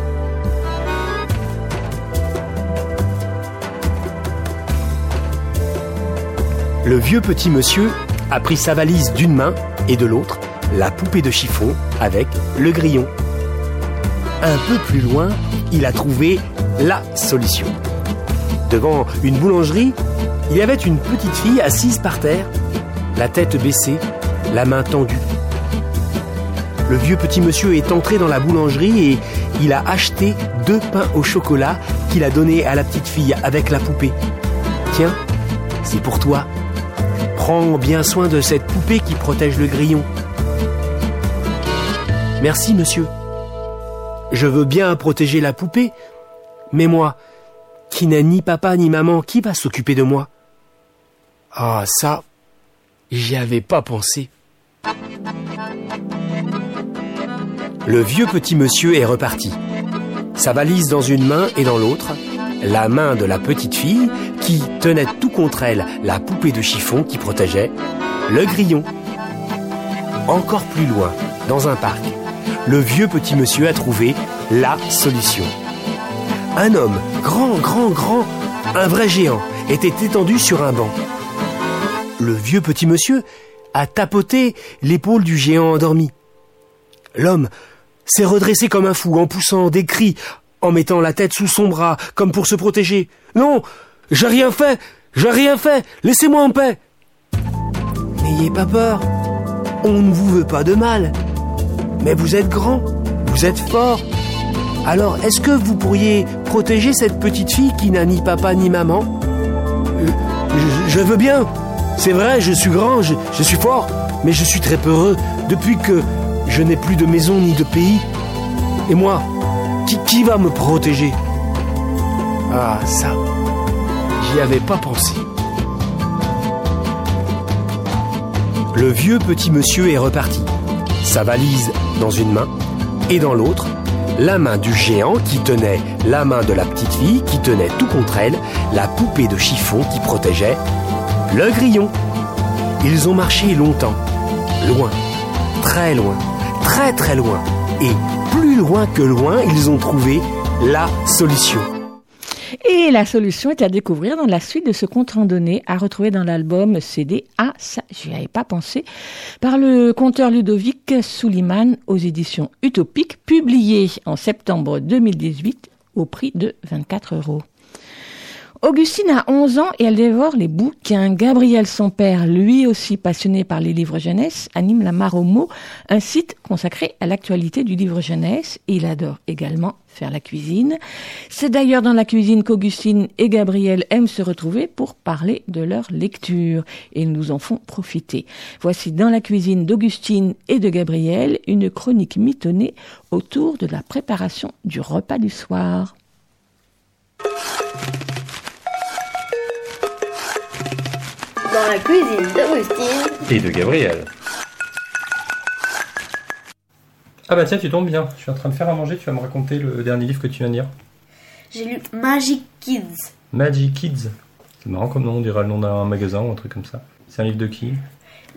Le vieux petit monsieur a pris sa valise d'une main et de l'autre la poupée de chiffon avec le grillon. Un peu plus loin, il a trouvé la solution. Devant une boulangerie, il y avait une petite fille assise par terre, la tête baissée, la main tendue. Le vieux petit monsieur est entré dans la boulangerie et il a acheté deux pains au chocolat qu'il a donnés à la petite fille avec la poupée. Tiens, c'est pour toi. Prends bien soin de cette poupée qui protège le grillon. Merci, monsieur. Je veux bien protéger la poupée, mais moi, qui ni papa ni maman, qui va s'occuper de moi? Ah, ça, j'y avais pas pensé. Le vieux petit monsieur est reparti. Sa valise dans une main et dans l'autre, la main de la petite fille qui tenait tout contre elle la poupée de chiffon qui protégeait le grillon. Encore plus loin, dans un parc, le vieux petit monsieur a trouvé la solution. Un homme, grand, grand, grand, un vrai géant, était étendu sur un banc. Le vieux petit monsieur a tapoté l'épaule du géant endormi. L'homme s'est redressé comme un fou en poussant des cris, en mettant la tête sous son bras, comme pour se protéger. Non, j'ai rien fait, j'ai rien fait, laissez-moi en paix. N'ayez pas peur, on ne vous veut pas de mal. Mais vous êtes grand, vous êtes fort. Alors, est-ce que vous pourriez protéger cette petite fille qui n'a ni papa ni maman Euh, je, veux bien. C'est vrai, je suis grand, je, suis fort, mais je suis très peureux depuis que je n'ai plus de maison ni de pays. Et moi, qui va me protéger? Ah, ça, j'y avais pas pensé. Le vieux petit monsieur est reparti. Sa valise dans une main et dans l'autre, la main du géant qui tenait la main de la petite fille qui tenait tout contre elle, la poupée de chiffon qui protégeait le grillon. Ils ont marché longtemps, loin, très loin, très très loin. Et plus loin que loin, ils ont trouvé la solution. Et la solution est à découvrir dans la suite de ce compte randonné à retrouver dans l'album CD Ah, ça, j'y avais pas pensé, par le conteur Ludovic Souliman aux éditions Utopiques, publié en septembre 2018 au prix de 24 euros. Augustine a 11 ans et elle dévore les bouquins. Gabriel, son père, lui aussi passionné par les livres jeunesse, anime la Maromo, un site consacré à l'actualité du livre jeunesse. Il adore également faire la cuisine. C'est d'ailleurs dans la cuisine qu'Augustine et Gabriel aiment se retrouver pour parler de leur lecture. Et ils nous en font profiter. Voici dans la cuisine d'Augustine et de Gabriel une chronique mitonnée autour de la préparation du repas du soir. Dans la cuisine d'Augustine. Et de Gabriel. Ah bah tiens, tu tombes bien. Je suis en train de faire à manger, tu vas me raconter le dernier livre que tu viens de lire. J'ai lu Magic Kids. Magic Kids. C'est marrant comme nom, on dirait le nom d'un magasin ou un truc comme ça. C'est un livre de qui?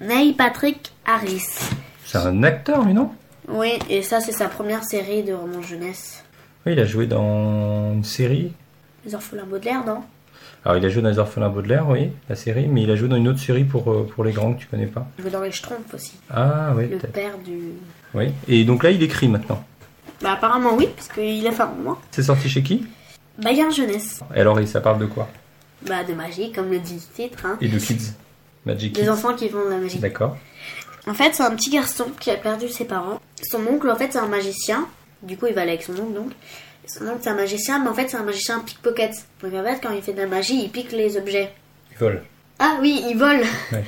Neil Patrick Harris. C'est un acteur, lui, non? Oui, et ça, c'est sa première série de romans jeunesse. Oui, il a joué dans une série. Les orphelins Baudelaire, non? Alors, il a joué dans Les Orphelins Baudelaire, oui, la série, mais il a joué dans une autre série pour, euh, pour les grands que tu connais pas. Il joue dans Les Schtroumpfs aussi. Ah, oui, Le père du. Oui. Et donc là, il écrit maintenant. Bah, apparemment, oui, parce qu'il a fait un roman. C'est sorti chez qui? Bayern Jeunesse. Et alors, ça parle de quoi? Bah, de magie, comme le dit le titre. Hein. Et de Kids Magic Des Kids enfants qui font de la magie. D'accord. En fait, c'est un petit garçon qui a perdu ses parents. Son oncle, en fait, c'est un magicien. Du coup, il va aller avec son oncle, donc. Son oncle, c'est un magicien, mais en fait, c'est un magicien pickpocket. Donc, en fait, quand il fait de la magie, il pique les objets. Il vole. Ah oui, il vole. Ouais.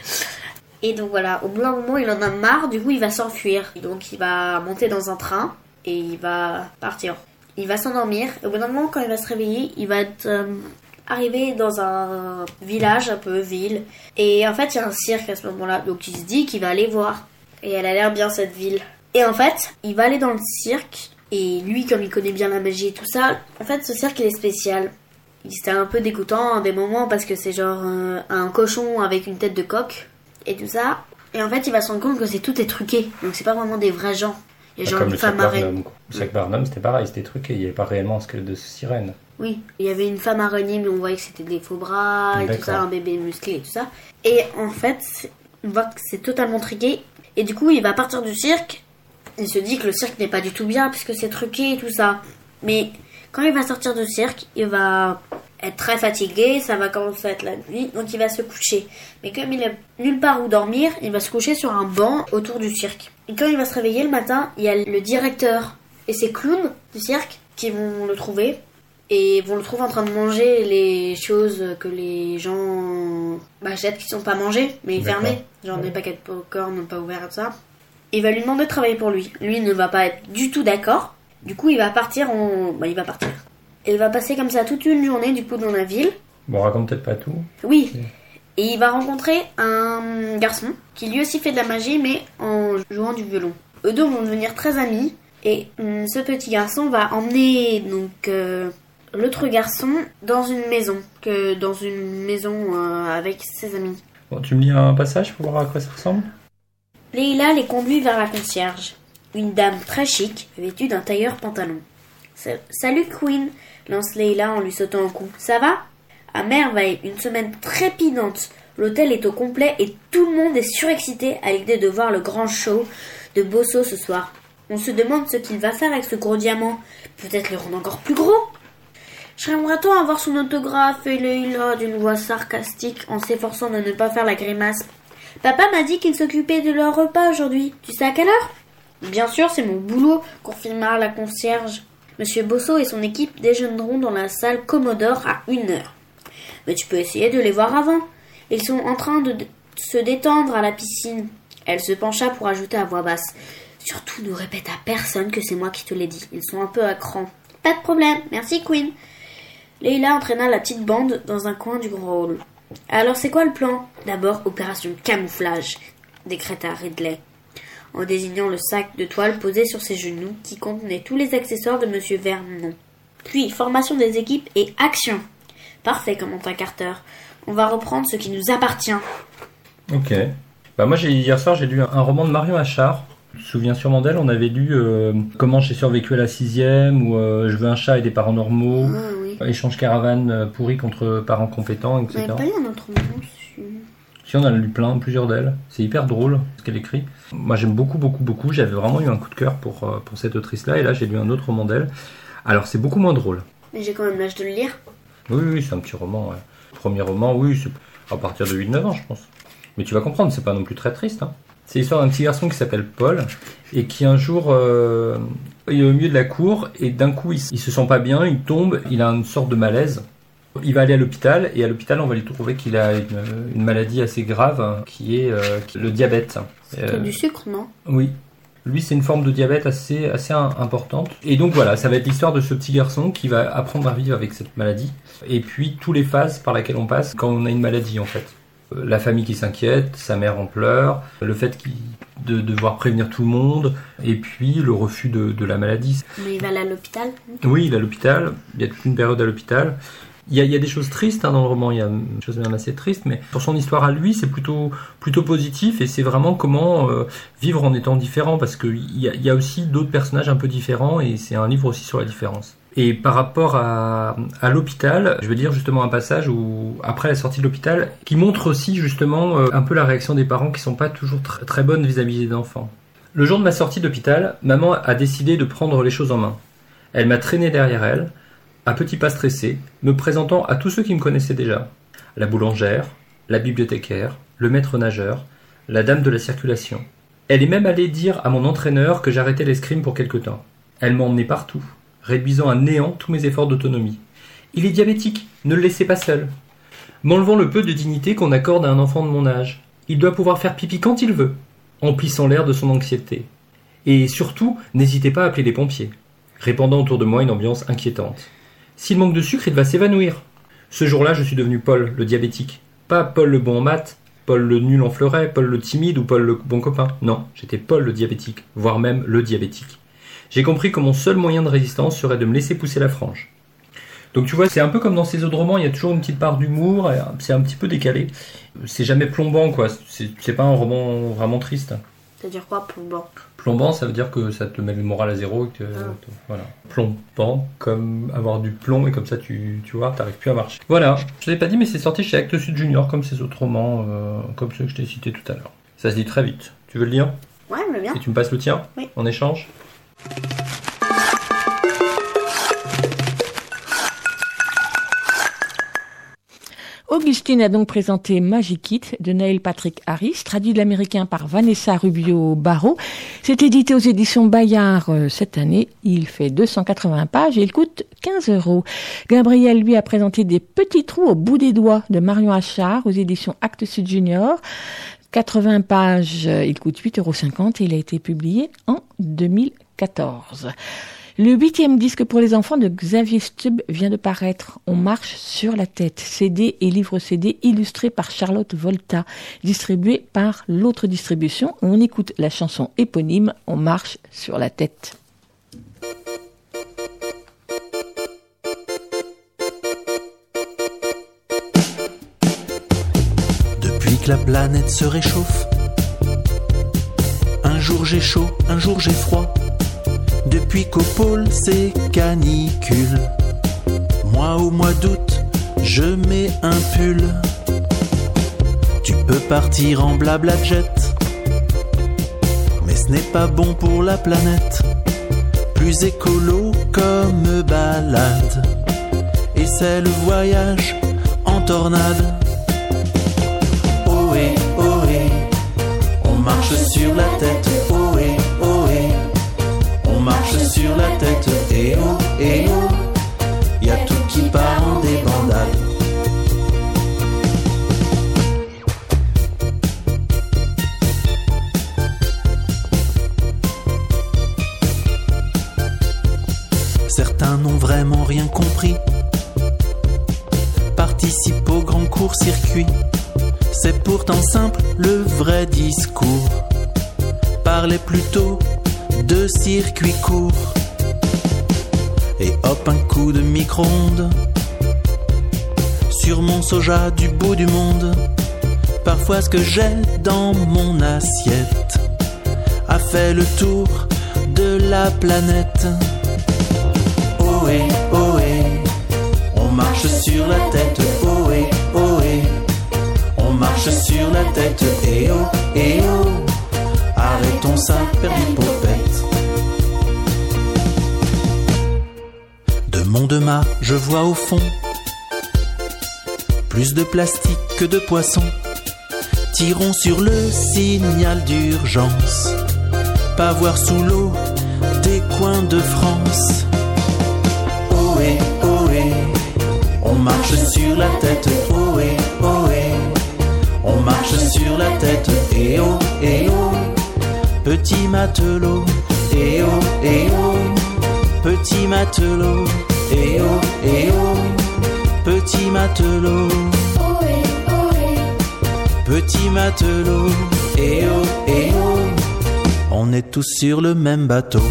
Et donc voilà, au bout d'un moment, il en a marre, du coup, il va s'enfuir. Donc, il va monter dans un train et il va partir. Il va s'endormir. Au bout d'un moment, quand il va se réveiller, il va être, euh, arriver dans un village, un peu ville. Et en fait, il y a un cirque à ce moment-là. Donc, il se dit qu'il va aller voir. Et elle a l'air bien, cette ville. Et en fait, il va aller dans le cirque. Et lui, comme il connaît bien la magie et tout ça, en fait, ce cirque, il est spécial. C'était un peu dégoûtant à des moments parce que c'est genre euh, un cochon avec une tête de coq et tout ça. Et en fait, il va se rendre compte que c'est tout est truqué. Donc, c'est pas vraiment des vrais gens. Il y a genre Comme une femme araignée. Barnum. c'était pareil, c'était truqué. Il n'y avait pas réellement un squelette de sirène. Oui, il y avait une femme araignée, mais on voyait que c'était des faux bras et tout ça, un bébé musclé et tout ça. Et en fait, on voit que c'est totalement truqué. Et du coup, il va partir du cirque. Il se dit que le cirque n'est pas du tout bien puisque c'est truqué et tout ça. Mais quand il va sortir du cirque, il va être très fatigué, ça va commencer à être la nuit, donc il va se coucher. Mais comme il a nulle part où dormir, il va se coucher sur un banc autour du cirque. Et quand il va se réveiller le matin, il y a le directeur et ses clowns du cirque qui vont le trouver et vont le trouver en train de manger les choses que les gens jettent qui sont pas mangées mais fermées, genre des paquets de popcorn pas ouverts et tout ça. Il va lui demander de travailler pour lui. Lui ne va pas être du tout d'accord. Du coup, il va partir en bah, il va partir. Il va passer comme ça toute une journée du coup dans la ville. Bon, raconte peut-être pas tout. Oui. Et il va rencontrer un garçon qui lui aussi fait de la magie, mais en jouant du violon. Eux deux vont devenir très amis. Et hum, ce petit garçon va emmener donc euh, l'autre garçon dans une maison, que dans une maison euh, avec ses amis. Bon, tu me lis un passage pour voir à quoi ça ressemble? Leila les conduit vers la concierge, une dame très chic, vêtue d'un tailleur pantalon. Sa- Salut Queen, lance Leila en lui sautant au cou. Ça va? À merveille, une semaine trépidante. L'hôtel est au complet et tout le monde est surexcité à l'idée de voir le grand show de Bosso ce soir. On se demande ce qu'il va faire avec ce gros diamant. Peut-être le rendre encore plus gros? J'aimerais-on avoir son autographe et Leila d'une voix sarcastique en s'efforçant de ne pas faire la grimace. Papa m'a dit qu'il s'occupait de leur repas aujourd'hui. Tu sais à quelle heure? Bien sûr, c'est mon boulot, confirma la concierge. Monsieur Bosso et son équipe déjeuneront dans la salle Commodore à une heure. Mais tu peux essayer de les voir avant. Ils sont en train de se détendre à la piscine. Elle se pencha pour ajouter à voix basse. Surtout ne répète à personne que c'est moi qui te l'ai dit. Ils sont un peu à cran. Pas de problème, merci Queen. Leila entraîna la petite bande dans un coin du grand hall. Alors c'est quoi le plan? D'abord, opération camouflage, décréta Ridley, en désignant le sac de toile posé sur ses genoux qui contenait tous les accessoires de Monsieur Vernon. Puis, formation des équipes et action. Parfait, commenta Carter. On va reprendre ce qui nous appartient. Ok. Bah moi, hier soir, j'ai lu un, un roman de Marion Achard. Tu te souviens sûrement d'elle, on avait lu euh, Comment j'ai survécu à la sixième, ou euh, Je veux un chat et des parents normaux, oui. Échange caravane euh, pourri contre parents compétents, On etc. n'avait pas eu un autre nom dessus. Si on en a lu plein, plusieurs d'elles. C'est hyper drôle ce qu'elle écrit. Moi j'aime beaucoup, beaucoup, beaucoup. J'avais vraiment eu un coup de cœur pour, euh, pour cette autrice-là, et là j'ai lu un autre roman d'elle. Alors c'est beaucoup moins drôle. Mais j'ai quand même l'âge de le lire. Oui, oui, c'est un petit roman. ouais. Premier roman, oui, c'est à partir de 8-9 ans, je pense. Mais tu vas comprendre, c'est pas non plus très triste. hein. C'est l'histoire d'un petit garçon qui s'appelle Paul et qui un jour euh, il est au milieu de la cour et d'un coup il, il se sent pas bien, il tombe, il a une sorte de malaise. Il va aller à l'hôpital et à l'hôpital on va lui trouver qu'il a une, une maladie assez grave qui est euh, qui est le diabète. C'est Euh, du sucre, non? oui. Lui, c'est une forme de diabète assez, assez importante. Et donc voilà, ça va être l'histoire de ce petit garçon qui va apprendre à vivre avec cette maladie. Et puis, tous les phases par lesquelles on passe quand on a une maladie, en fait. La famille qui s'inquiète, sa mère en pleurs, le fait de devoir prévenir tout le monde, et puis le refus de, de la maladie. Mais il va aller à l'hôpital. Oui, il est à l'hôpital, il y a toute une période à l'hôpital. Il y, a, il y a des choses tristes hein, dans le roman, il y a des choses même assez tristes, mais pour son histoire à lui, c'est plutôt, plutôt positif et c'est vraiment comment euh, vivre en étant différent parce qu'il y a, il y a aussi d'autres personnages un peu différents et c'est un livre aussi sur la différence. Et par rapport à, à l'hôpital, je veux dire justement un passage où, après la sortie de l'hôpital, qui montre aussi justement euh, un peu la réaction des parents qui sont pas toujours tr- très bonnes vis-à-vis des enfants. Le jour de ma sortie d'hôpital, maman a décidé de prendre les choses en main. Elle m'a traîné derrière elle, à petits pas stressés, me présentant à tous ceux qui me connaissaient déjà. La boulangère, la bibliothécaire, le maître nageur, la dame de la circulation. Elle est même allée dire à mon entraîneur que j'arrêtais l'escrime pour quelque temps. Elle m'a emmené partout, réduisant à néant tous mes efforts d'autonomie. Il est diabétique, ne le laissez pas seul. M'enlevant le peu de dignité qu'on accorde à un enfant de mon âge. Il doit pouvoir faire pipi quand il veut, emplissant l'air de son anxiété. Et surtout, n'hésitez pas à appeler les pompiers, répandant autour de moi une ambiance inquiétante. S'il manque de sucre, il va s'évanouir. Ce jour-là, je suis devenu Paul, le diabétique. Pas Paul le bon en maths, Paul le nul en fleuret, Paul le timide ou Paul le bon copain. Non, j'étais Paul le diabétique, voire même le diabétique. J'ai compris que mon seul moyen de résistance serait de me laisser pousser la frange. Donc tu vois, c'est un peu comme dans ces autres romans, il y a toujours une petite part d'humour, c'est un petit peu décalé. C'est jamais plombant, quoi. C'est pas un roman vraiment triste. C'est-à-dire quoi, plombant? Plombant, ça veut dire que ça te met le moral à zéro. Et que, voilà. Plombant, comme avoir du plomb et comme ça, tu, tu vois, t'arrives plus à marcher. Voilà, je l'ai pas dit, mais c'est sorti chez Actes Sud Junior, comme ces autres romans, euh, comme ceux que je t'ai cités tout à l'heure. Ça se dit très vite. Tu veux le lire? Ouais, mais bien. Et tu me passes le tien? Oui. En échange? Augustine a donc présenté Magic It de Neil Patrick Harris, traduit de l'américain par Vanessa Rubio Barrault. C'est édité aux éditions Bayard euh, cette année. Il fait 280 pages et il coûte 15 euros. Gabriel, lui, a présenté Des petits trous au bout des doigts de Marion Achard aux éditions Actes Sud Junior. 80 pages, euh, il coûte 8,50 euros et il a été publié en 2014. Le huitième disque pour les enfants de Xavier Stubb vient de paraître. On marche sur la tête. CD et livre CD illustré par Charlotte Volta, distribué par l'autre distribution. On écoute la chanson éponyme On marche sur la tête. Depuis que la planète se réchauffe, un jour j'ai chaud, un jour j'ai froid. Depuis qu'au pôle c'est canicule, moi au mois d'août, je mets un pull. Tu peux partir en blabla jet, mais ce n'est pas bon pour la planète. Plus écolo comme balade, et c'est le voyage en tornade. Ohé, ohé, on marche sur la tête. Marche sur la tête. Et oh, et oh, y a tout qui part en débandade. Certains n'ont vraiment rien compris. Participe au grand court-circuit. C'est pourtant simple le vrai discours. Parlez plutôt de circuit court. Et hop, un coup de micro-ondes. Sur mon soja du bout du monde. Parfois ce que j'ai dans mon assiette a fait le tour de la planète. Ohé, ohé, on marche sur la tête. Ohé, ohé, on marche sur la tête. Et oh, et oh, arrêtons ça. De mon demain, je vois au fond plus de plastique que de poissons. Tirons sur le signal d'urgence. Pas voir sous l'eau des coins de France. Ohé, ohé, on marche sur la tête. Ohé, ohé, on marche sur la tête. Et oh, et oh, petit matelot. Et oh, et oh, petit matelot. Et oh, et oh, petit matelot. Petit matelot. Et oh, et oh, on est tous sur le même bateau.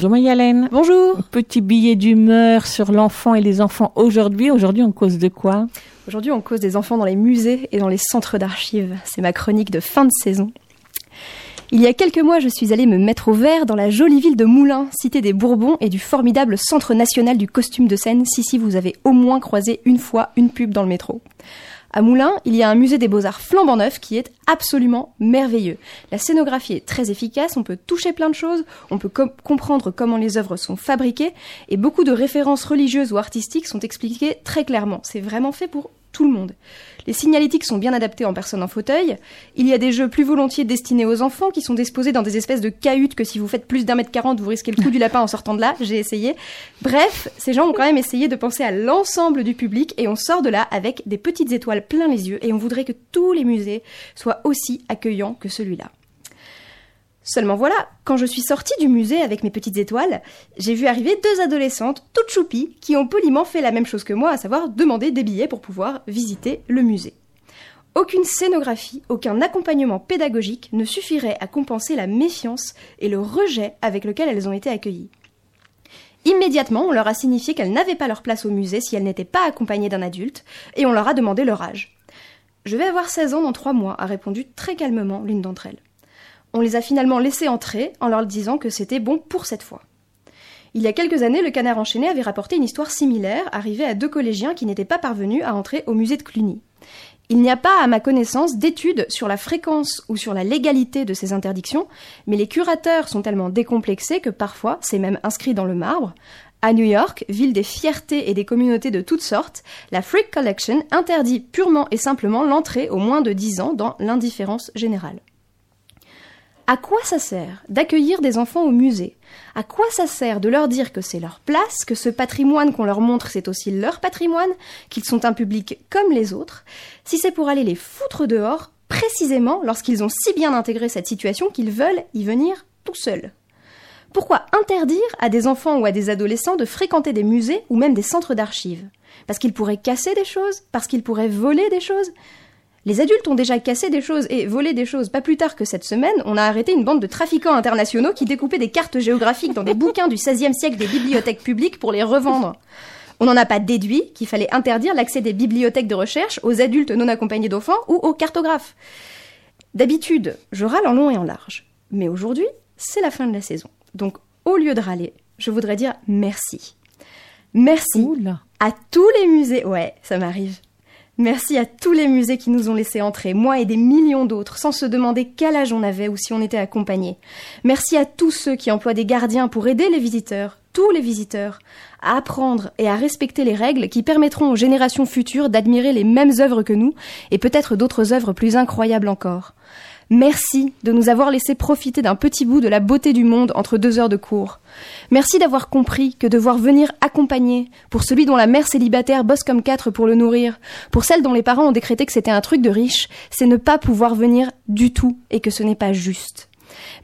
Bonjour Mayalène. Bonjour. Petit billet d'humeur sur l'enfant et les enfants aujourd'hui. Aujourd'hui, on cause de quoi? Aujourd'hui, on cause des enfants dans les musées et dans les centres d'archives. C'est ma chronique de fin de saison. Il y a quelques mois, je suis allée me mettre au vert dans la jolie ville de Moulins, cité des Bourbons et du formidable Centre national du costume de scène, si si vous avez au moins croisé une fois une pub dans le métro. À Moulins, il y a un musée des beaux-arts flambant neuf qui est absolument merveilleux. La scénographie est très efficace, on peut toucher plein de choses, on peut com- comprendre comment les œuvres sont fabriquées, et beaucoup de références religieuses ou artistiques sont expliquées très clairement. C'est vraiment fait pour tout le monde. Les signalétiques sont bien adaptés en personnes en fauteuil. Il y a des jeux plus volontiers destinés aux enfants qui sont disposés dans des espèces de cahutes que si vous faites plus d'un mètre quarante, vous risquez le coup du lapin en sortant de là. J'ai essayé. Bref, ces gens ont quand même essayé de penser à l'ensemble du public et on sort de là avec des petites étoiles plein les yeux et on voudrait que tous les musées soient aussi accueillants que celui-là. Seulement voilà, quand je suis sortie du musée avec mes petites étoiles, j'ai vu arriver deux adolescentes toutes choupies qui ont poliment fait la même chose que moi, à savoir demander des billets pour pouvoir visiter le musée. Aucune scénographie, aucun accompagnement pédagogique ne suffirait à compenser la méfiance et le rejet avec lequel elles ont été accueillies. Immédiatement, on leur a signifié qu'elles n'avaient pas leur place au musée si elles n'étaient pas accompagnées d'un adulte, et on leur a demandé leur âge. Je vais avoir 16 ans dans trois mois, a répondu très calmement l'une d'entre elles. On les a finalement laissés entrer en leur disant que c'était bon pour cette fois. Il y a quelques années, le canard enchaîné avait rapporté une histoire similaire arrivée à deux collégiens qui n'étaient pas parvenus à entrer au musée de Cluny. Il n'y a pas, à ma connaissance, d'études sur la fréquence ou sur la légalité de ces interdictions, mais les curateurs sont tellement décomplexés que parfois c'est même inscrit dans le marbre. À New York, ville des fiertés et des communautés de toutes sortes, la Freak Collection interdit purement et simplement l'entrée aux moins de 10 ans dans l'indifférence générale. À quoi ça sert d'accueillir des enfants au musée? À quoi ça sert de leur dire que c'est leur place, que ce patrimoine qu'on leur montre c'est aussi leur patrimoine, qu'ils sont un public comme les autres, si c'est pour aller les foutre dehors, précisément lorsqu'ils ont si bien intégré cette situation qu'ils veulent y venir tout seuls? Pourquoi interdire à des enfants ou à des adolescents de fréquenter des musées ou même des centres d'archives? Parce qu'ils pourraient casser des choses? Parce qu'ils pourraient voler des choses? Les adultes ont déjà cassé des choses et volé des choses. Pas plus tard que cette semaine, on a arrêté une bande de trafiquants internationaux qui découpaient des cartes géographiques dans des bouquins du XVIe siècle des bibliothèques publiques pour les revendre. On n'en a pas déduit qu'il fallait interdire l'accès des bibliothèques de recherche aux adultes non accompagnés d'enfants ou aux cartographes. D'habitude, je râle en long et en large. Mais aujourd'hui, c'est la fin de la saison. Donc, au lieu de râler, je voudrais dire merci. Merci à tous les musées. Ouais, ça m'arrive. Merci à tous les musées qui nous ont laissé entrer, moi et des millions d'autres, sans se demander quel âge on avait ou si on était accompagné. Merci à tous ceux qui emploient des gardiens pour aider les visiteurs, tous les visiteurs, à apprendre et à respecter les règles qui permettront aux générations futures d'admirer les mêmes œuvres que nous et peut-être d'autres œuvres plus incroyables encore. Merci de nous avoir laissé profiter d'un petit bout de la beauté du monde entre deux heures de cours. Merci d'avoir compris que devoir venir accompagner, pour celui dont la mère célibataire bosse comme quatre pour le nourrir, pour celle dont les parents ont décrété que c'était un truc de riche, c'est ne pas pouvoir venir du tout et que ce n'est pas juste.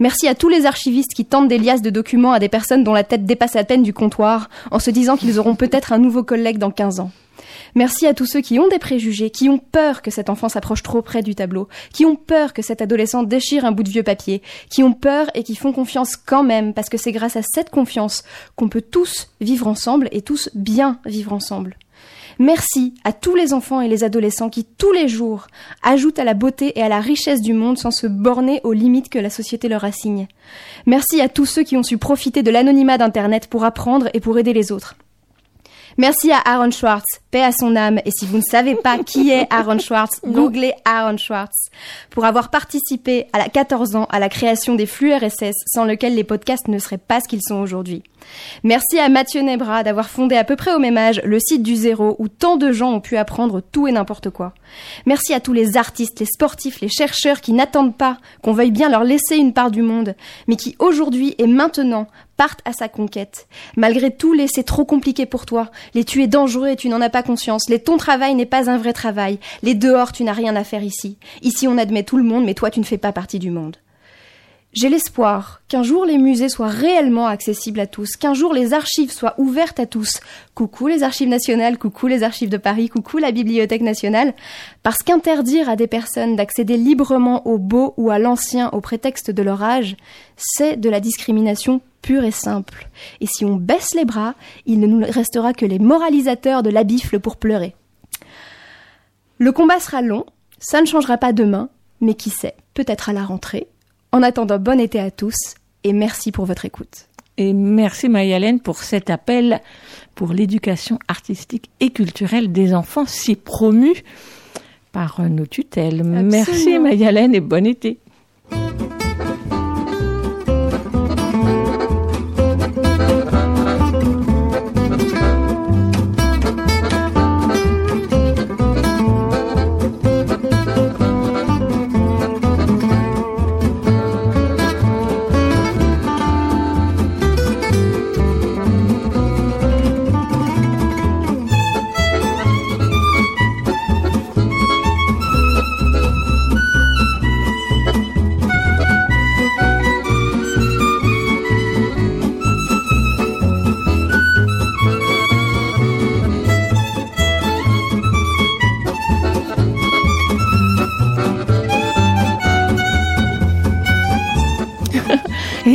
Merci à tous les archivistes qui tentent des liasses de documents à des personnes dont la tête dépasse à peine du comptoir, en se disant qu'ils auront peut-être un nouveau collègue dans 15 ans. Merci à tous ceux qui ont des préjugés, qui ont peur que cet enfant s'approche trop près du tableau, qui ont peur que cet adolescent déchire un bout de vieux papier, qui ont peur et qui font confiance quand même, parce que c'est grâce à cette confiance qu'on peut tous vivre ensemble et tous bien vivre ensemble. Merci à tous les enfants et les adolescents qui, tous les jours, ajoutent à la beauté et à la richesse du monde sans se borner aux limites que la société leur assigne. Merci à tous ceux qui ont su profiter de l'anonymat d'Internet pour apprendre et pour aider les autres. Merci à Aaron Schwartz, paix à son âme. Et si vous ne savez pas qui est Aaron Schwartz, googlez Aaron Schwartz. Pour avoir participé à la 14 ans à la création des flux RSS sans lequel les podcasts ne seraient pas ce qu'ils sont aujourd'hui. Merci à Mathieu Nebra d'avoir fondé à peu près au même âge le site du zéro où tant de gens ont pu apprendre tout et n'importe quoi. Merci à tous les artistes, les sportifs, les chercheurs qui n'attendent pas qu'on veuille bien leur laisser une part du monde, mais qui aujourd'hui et maintenant partent à sa conquête. Malgré tout, les c'est trop compliqué pour toi. Les tu dangereux et tu n'en as pas conscience. Les ton travail n'est pas un vrai travail. Les dehors, tu n'as rien à faire ici. Ici, on admet tout le monde, mais toi, tu ne fais pas partie du monde. J'ai l'espoir qu'un jour les musées soient réellement accessibles à tous, qu'un jour les archives soient ouvertes à tous. Coucou les archives nationales, coucou les archives de Paris, coucou la Bibliothèque nationale, parce qu'interdire à des personnes d'accéder librement au beau ou à l'ancien au prétexte de leur âge, c'est de la discrimination pure et simple. Et si on baisse les bras, il ne nous restera que les moralisateurs de la bifle pour pleurer. Le combat sera long, ça ne changera pas demain, mais qui sait, peut-être à la rentrée, en attendant, bon été à tous et merci pour votre écoute. Et merci Mayalène pour cet appel pour l'éducation artistique et culturelle des enfants si promu par nos tutelles. Merci Mayalène et bon été.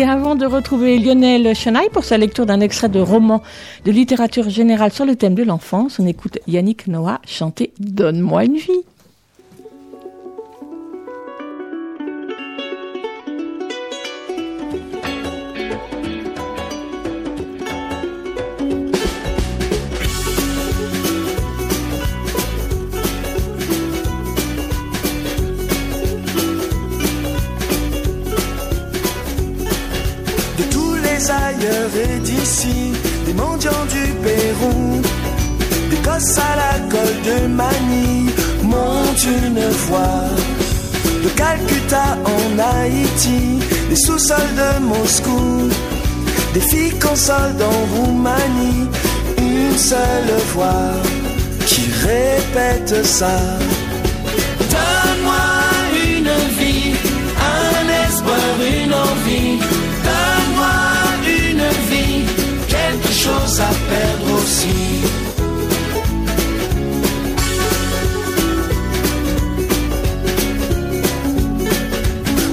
Et avant de retrouver Lionel Chenaille pour sa lecture d'un extrait de roman de littérature générale sur le thème de l'enfance, on écoute Yannick Noah chanter Donne-moi une vie. D'ici, des mendiants du Pérou, des gosses à la colle de Manille, montent une voix. De Calcutta en Haïti, des sous-sols de Moscou, des filles consolent en Roumanie, une seule voix qui répète ça. À perdre aussi.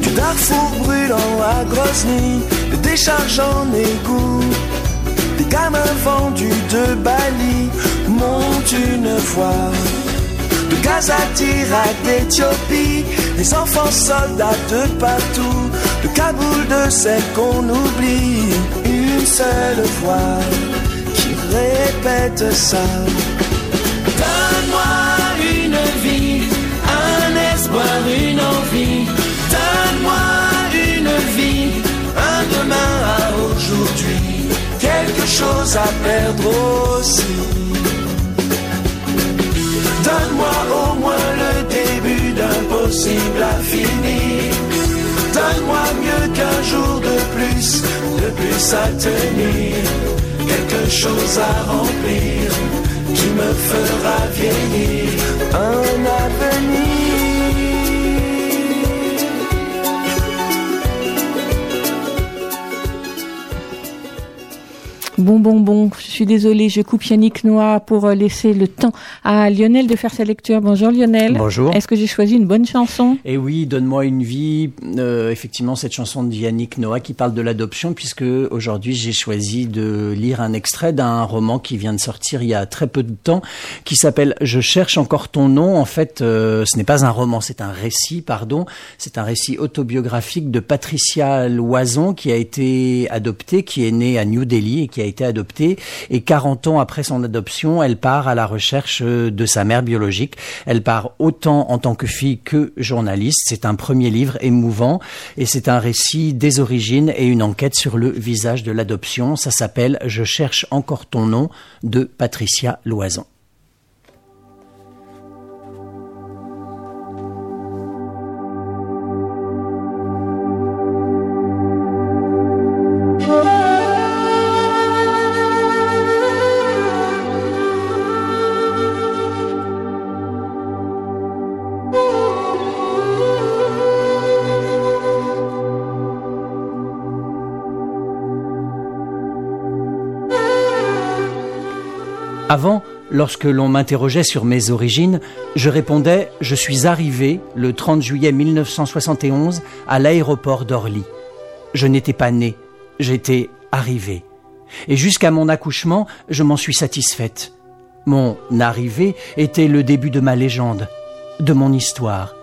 Du Darfour brûlant à Grozny, de décharges en égout, des gamins vendus de Bali montent une voix. De Gaza, d'Irak, d'Éthiopie, des enfants soldats de partout, de Kaboul, de celle qu'on oublie, une seule qui répète ça. Donne-moi une vie, un espoir, une envie. Donne-moi une vie, un demain à aujourd'hui, quelque chose à perdre aussi. Donne-moi au moins le début d'un possible à finir. Donne-moi mieux qu'un jour de plus, de plus à tenir. Quelque chose à remplir qui me fera vieillir. Un avenir. Bon, bon, bon, je suis désolée, je coupe Yannick Noah pour euh, laisser le temps à Lionel de faire sa lecture. Bonjour Lionel. Bonjour. Est-ce que j'ai choisi une bonne chanson? Et oui, Donne-moi une vie, euh, effectivement cette chanson de Yannick Noah qui parle de l'adoption puisque aujourd'hui j'ai choisi de lire un extrait d'un roman qui vient de sortir il y a très peu de temps qui s'appelle Je cherche encore ton nom. En fait, euh, ce n'est pas un roman, c'est un récit, pardon. C'est un récit autobiographique de Patricia Loison qui a été adoptée, qui est née à New Delhi et qui a été adoptée. Et 40 ans après son adoption, elle part à la recherche euh, de sa mère biologique. Elle part autant en tant que fille que journaliste. C'est un premier livre émouvant et c'est un récit des origines et une enquête sur le visage de l'adoption. Ça s'appelle Je cherche encore ton nom de Patricia Loison. Avant, lorsque l'on m'interrogeait sur mes origines, je répondais Je suis arrivé le 30 juillet 1971 à l'aéroport d'Orly. Je n'étais pas né, j'étais arrivé. Et jusqu'à mon accouchement, je m'en suis satisfaite. Mon arrivée était le début de ma légende, de mon histoire,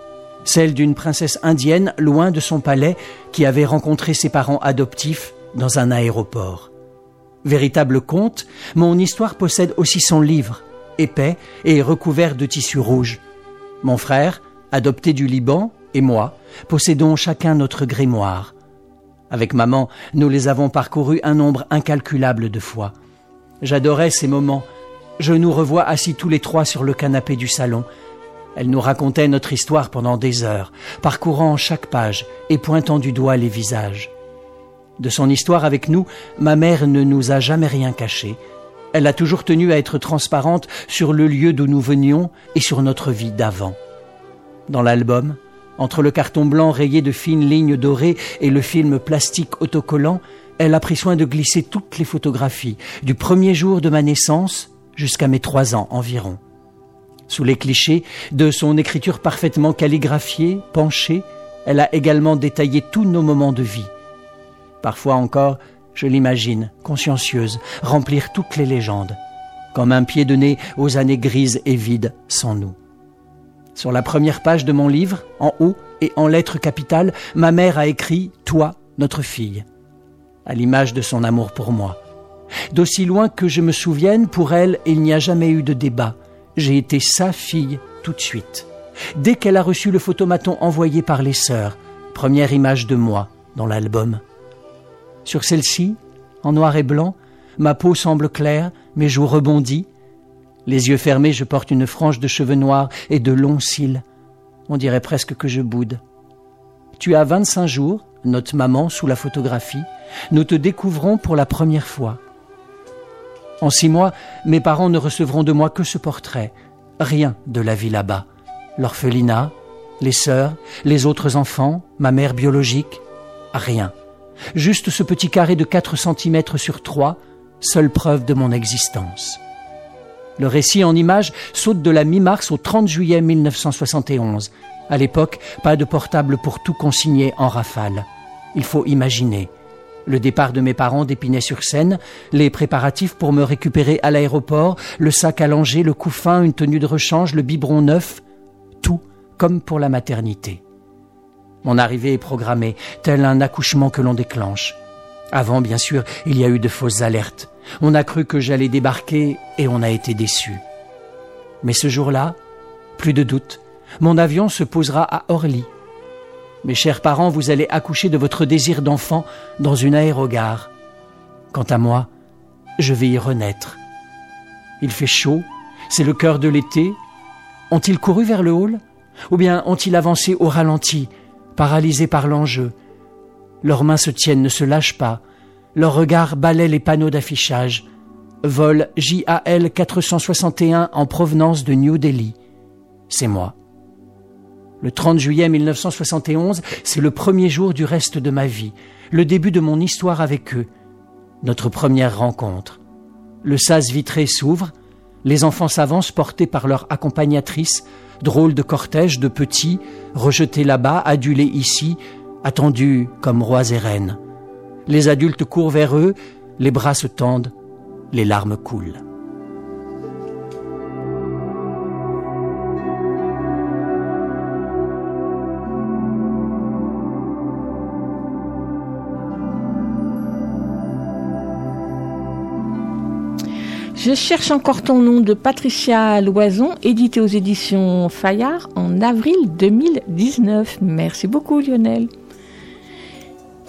celle d'une princesse indienne loin de son palais qui avait rencontré ses parents adoptifs dans un aéroport. Véritable conte, mon histoire possède aussi son livre, épais et recouvert de tissu rouge. Mon frère, adopté du Liban, et moi, possédons chacun notre grimoire. Avec maman, nous les avons parcourus un nombre incalculable de fois. J'adorais ces moments. Je nous revois assis tous les trois sur le canapé du salon. Elle nous racontait notre histoire pendant des heures, parcourant chaque page et pointant du doigt les visages. De son histoire avec nous, ma mère ne nous a jamais rien caché. Elle a toujours tenu à être transparente sur le lieu d'où nous venions et sur notre vie d'avant. Dans l'album, entre le carton blanc rayé de fines lignes dorées et le film plastique autocollant, elle a pris soin de glisser toutes les photographies, du premier jour de ma naissance jusqu'à mes trois ans environ. Sous les clichés de son écriture parfaitement calligraphiée, penchée, elle a également détaillé tous nos moments de vie. Parfois encore, je l'imagine, consciencieuse, remplir toutes les légendes, comme un pied de nez aux années grises et vides sans nous. Sur la première page de mon livre, en haut et en lettres capitales, ma mère a écrit Toi, notre fille, à l'image de son amour pour moi. D'aussi loin que je me souvienne, pour elle, il n'y a jamais eu de débat. J'ai été sa fille tout de suite. Dès qu'elle a reçu le photomaton envoyé par les sœurs, première image de moi dans l'album. Sur celle-ci, en noir et blanc, ma peau semble claire, mes joues rebondis. Les yeux fermés, je porte une frange de cheveux noirs et de longs cils. On dirait presque que je boude. Tu as 25 jours, note maman sous la photographie. Nous te découvrons pour la première fois. En six mois, mes parents ne recevront de moi que ce portrait. Rien de la vie là-bas. L'orphelinat, les sœurs, les autres enfants, ma mère biologique. Rien. Juste ce petit carré de 4 cm sur 3, seule preuve de mon existence. Le récit en images saute de la mi-mars au 30 juillet 1971. À l'époque, pas de portable pour tout consigner en rafale. Il faut imaginer. Le départ de mes parents d'Épinay-sur-Seine, les préparatifs pour me récupérer à l'aéroport, le sac à langer, le couffin, une tenue de rechange, le biberon neuf, tout comme pour la maternité. Mon arrivée est programmée, tel un accouchement que l'on déclenche. Avant, bien sûr, il y a eu de fausses alertes. On a cru que j'allais débarquer et on a été déçu. Mais ce jour-là, plus de doute, mon avion se posera à Orly. Mes chers parents, vous allez accoucher de votre désir d'enfant dans une aérogare. Quant à moi, je vais y renaître. Il fait chaud, c'est le cœur de l'été. Ont-ils couru vers le hall? Ou bien ont-ils avancé au ralenti, paralysés par l'enjeu Leurs mains se tiennent, ne se lâchent pas. Leurs regards balaient les panneaux d'affichage. Vol JAL 461 en provenance de New Delhi. C'est moi. Le 30 juillet 1971, c'est le premier jour du reste de ma vie, le début de mon histoire avec eux, notre première rencontre. Le sas vitré s'ouvre, les enfants s'avancent portés par leur accompagnatrice, drôle de cortège de petits, rejetés là-bas, adulés ici, attendus comme rois et reines. Les adultes courent vers eux, les bras se tendent, les larmes coulent. Je cherche encore ton nom de Patricia Loison, édité aux éditions Fayard en avril 2019. Merci beaucoup Lionel.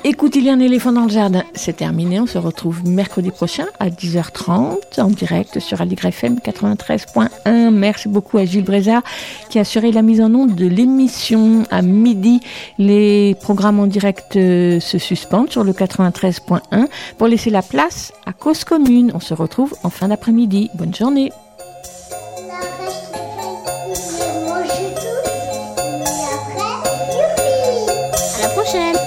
Écoute, il y a un éléphant dans le jardin. C'est terminé. On se retrouve mercredi prochain à 10h30 en direct sur Aligre FM 93.1. Merci beaucoup à Gilles Brézard qui a assuré la mise en onde de l'émission à midi. Les programmes en direct euh, se suspendent sur le 93.1 pour laisser la place à Cause Commune. On se retrouve en fin d'après-midi. Bonne journée. À la prochaine.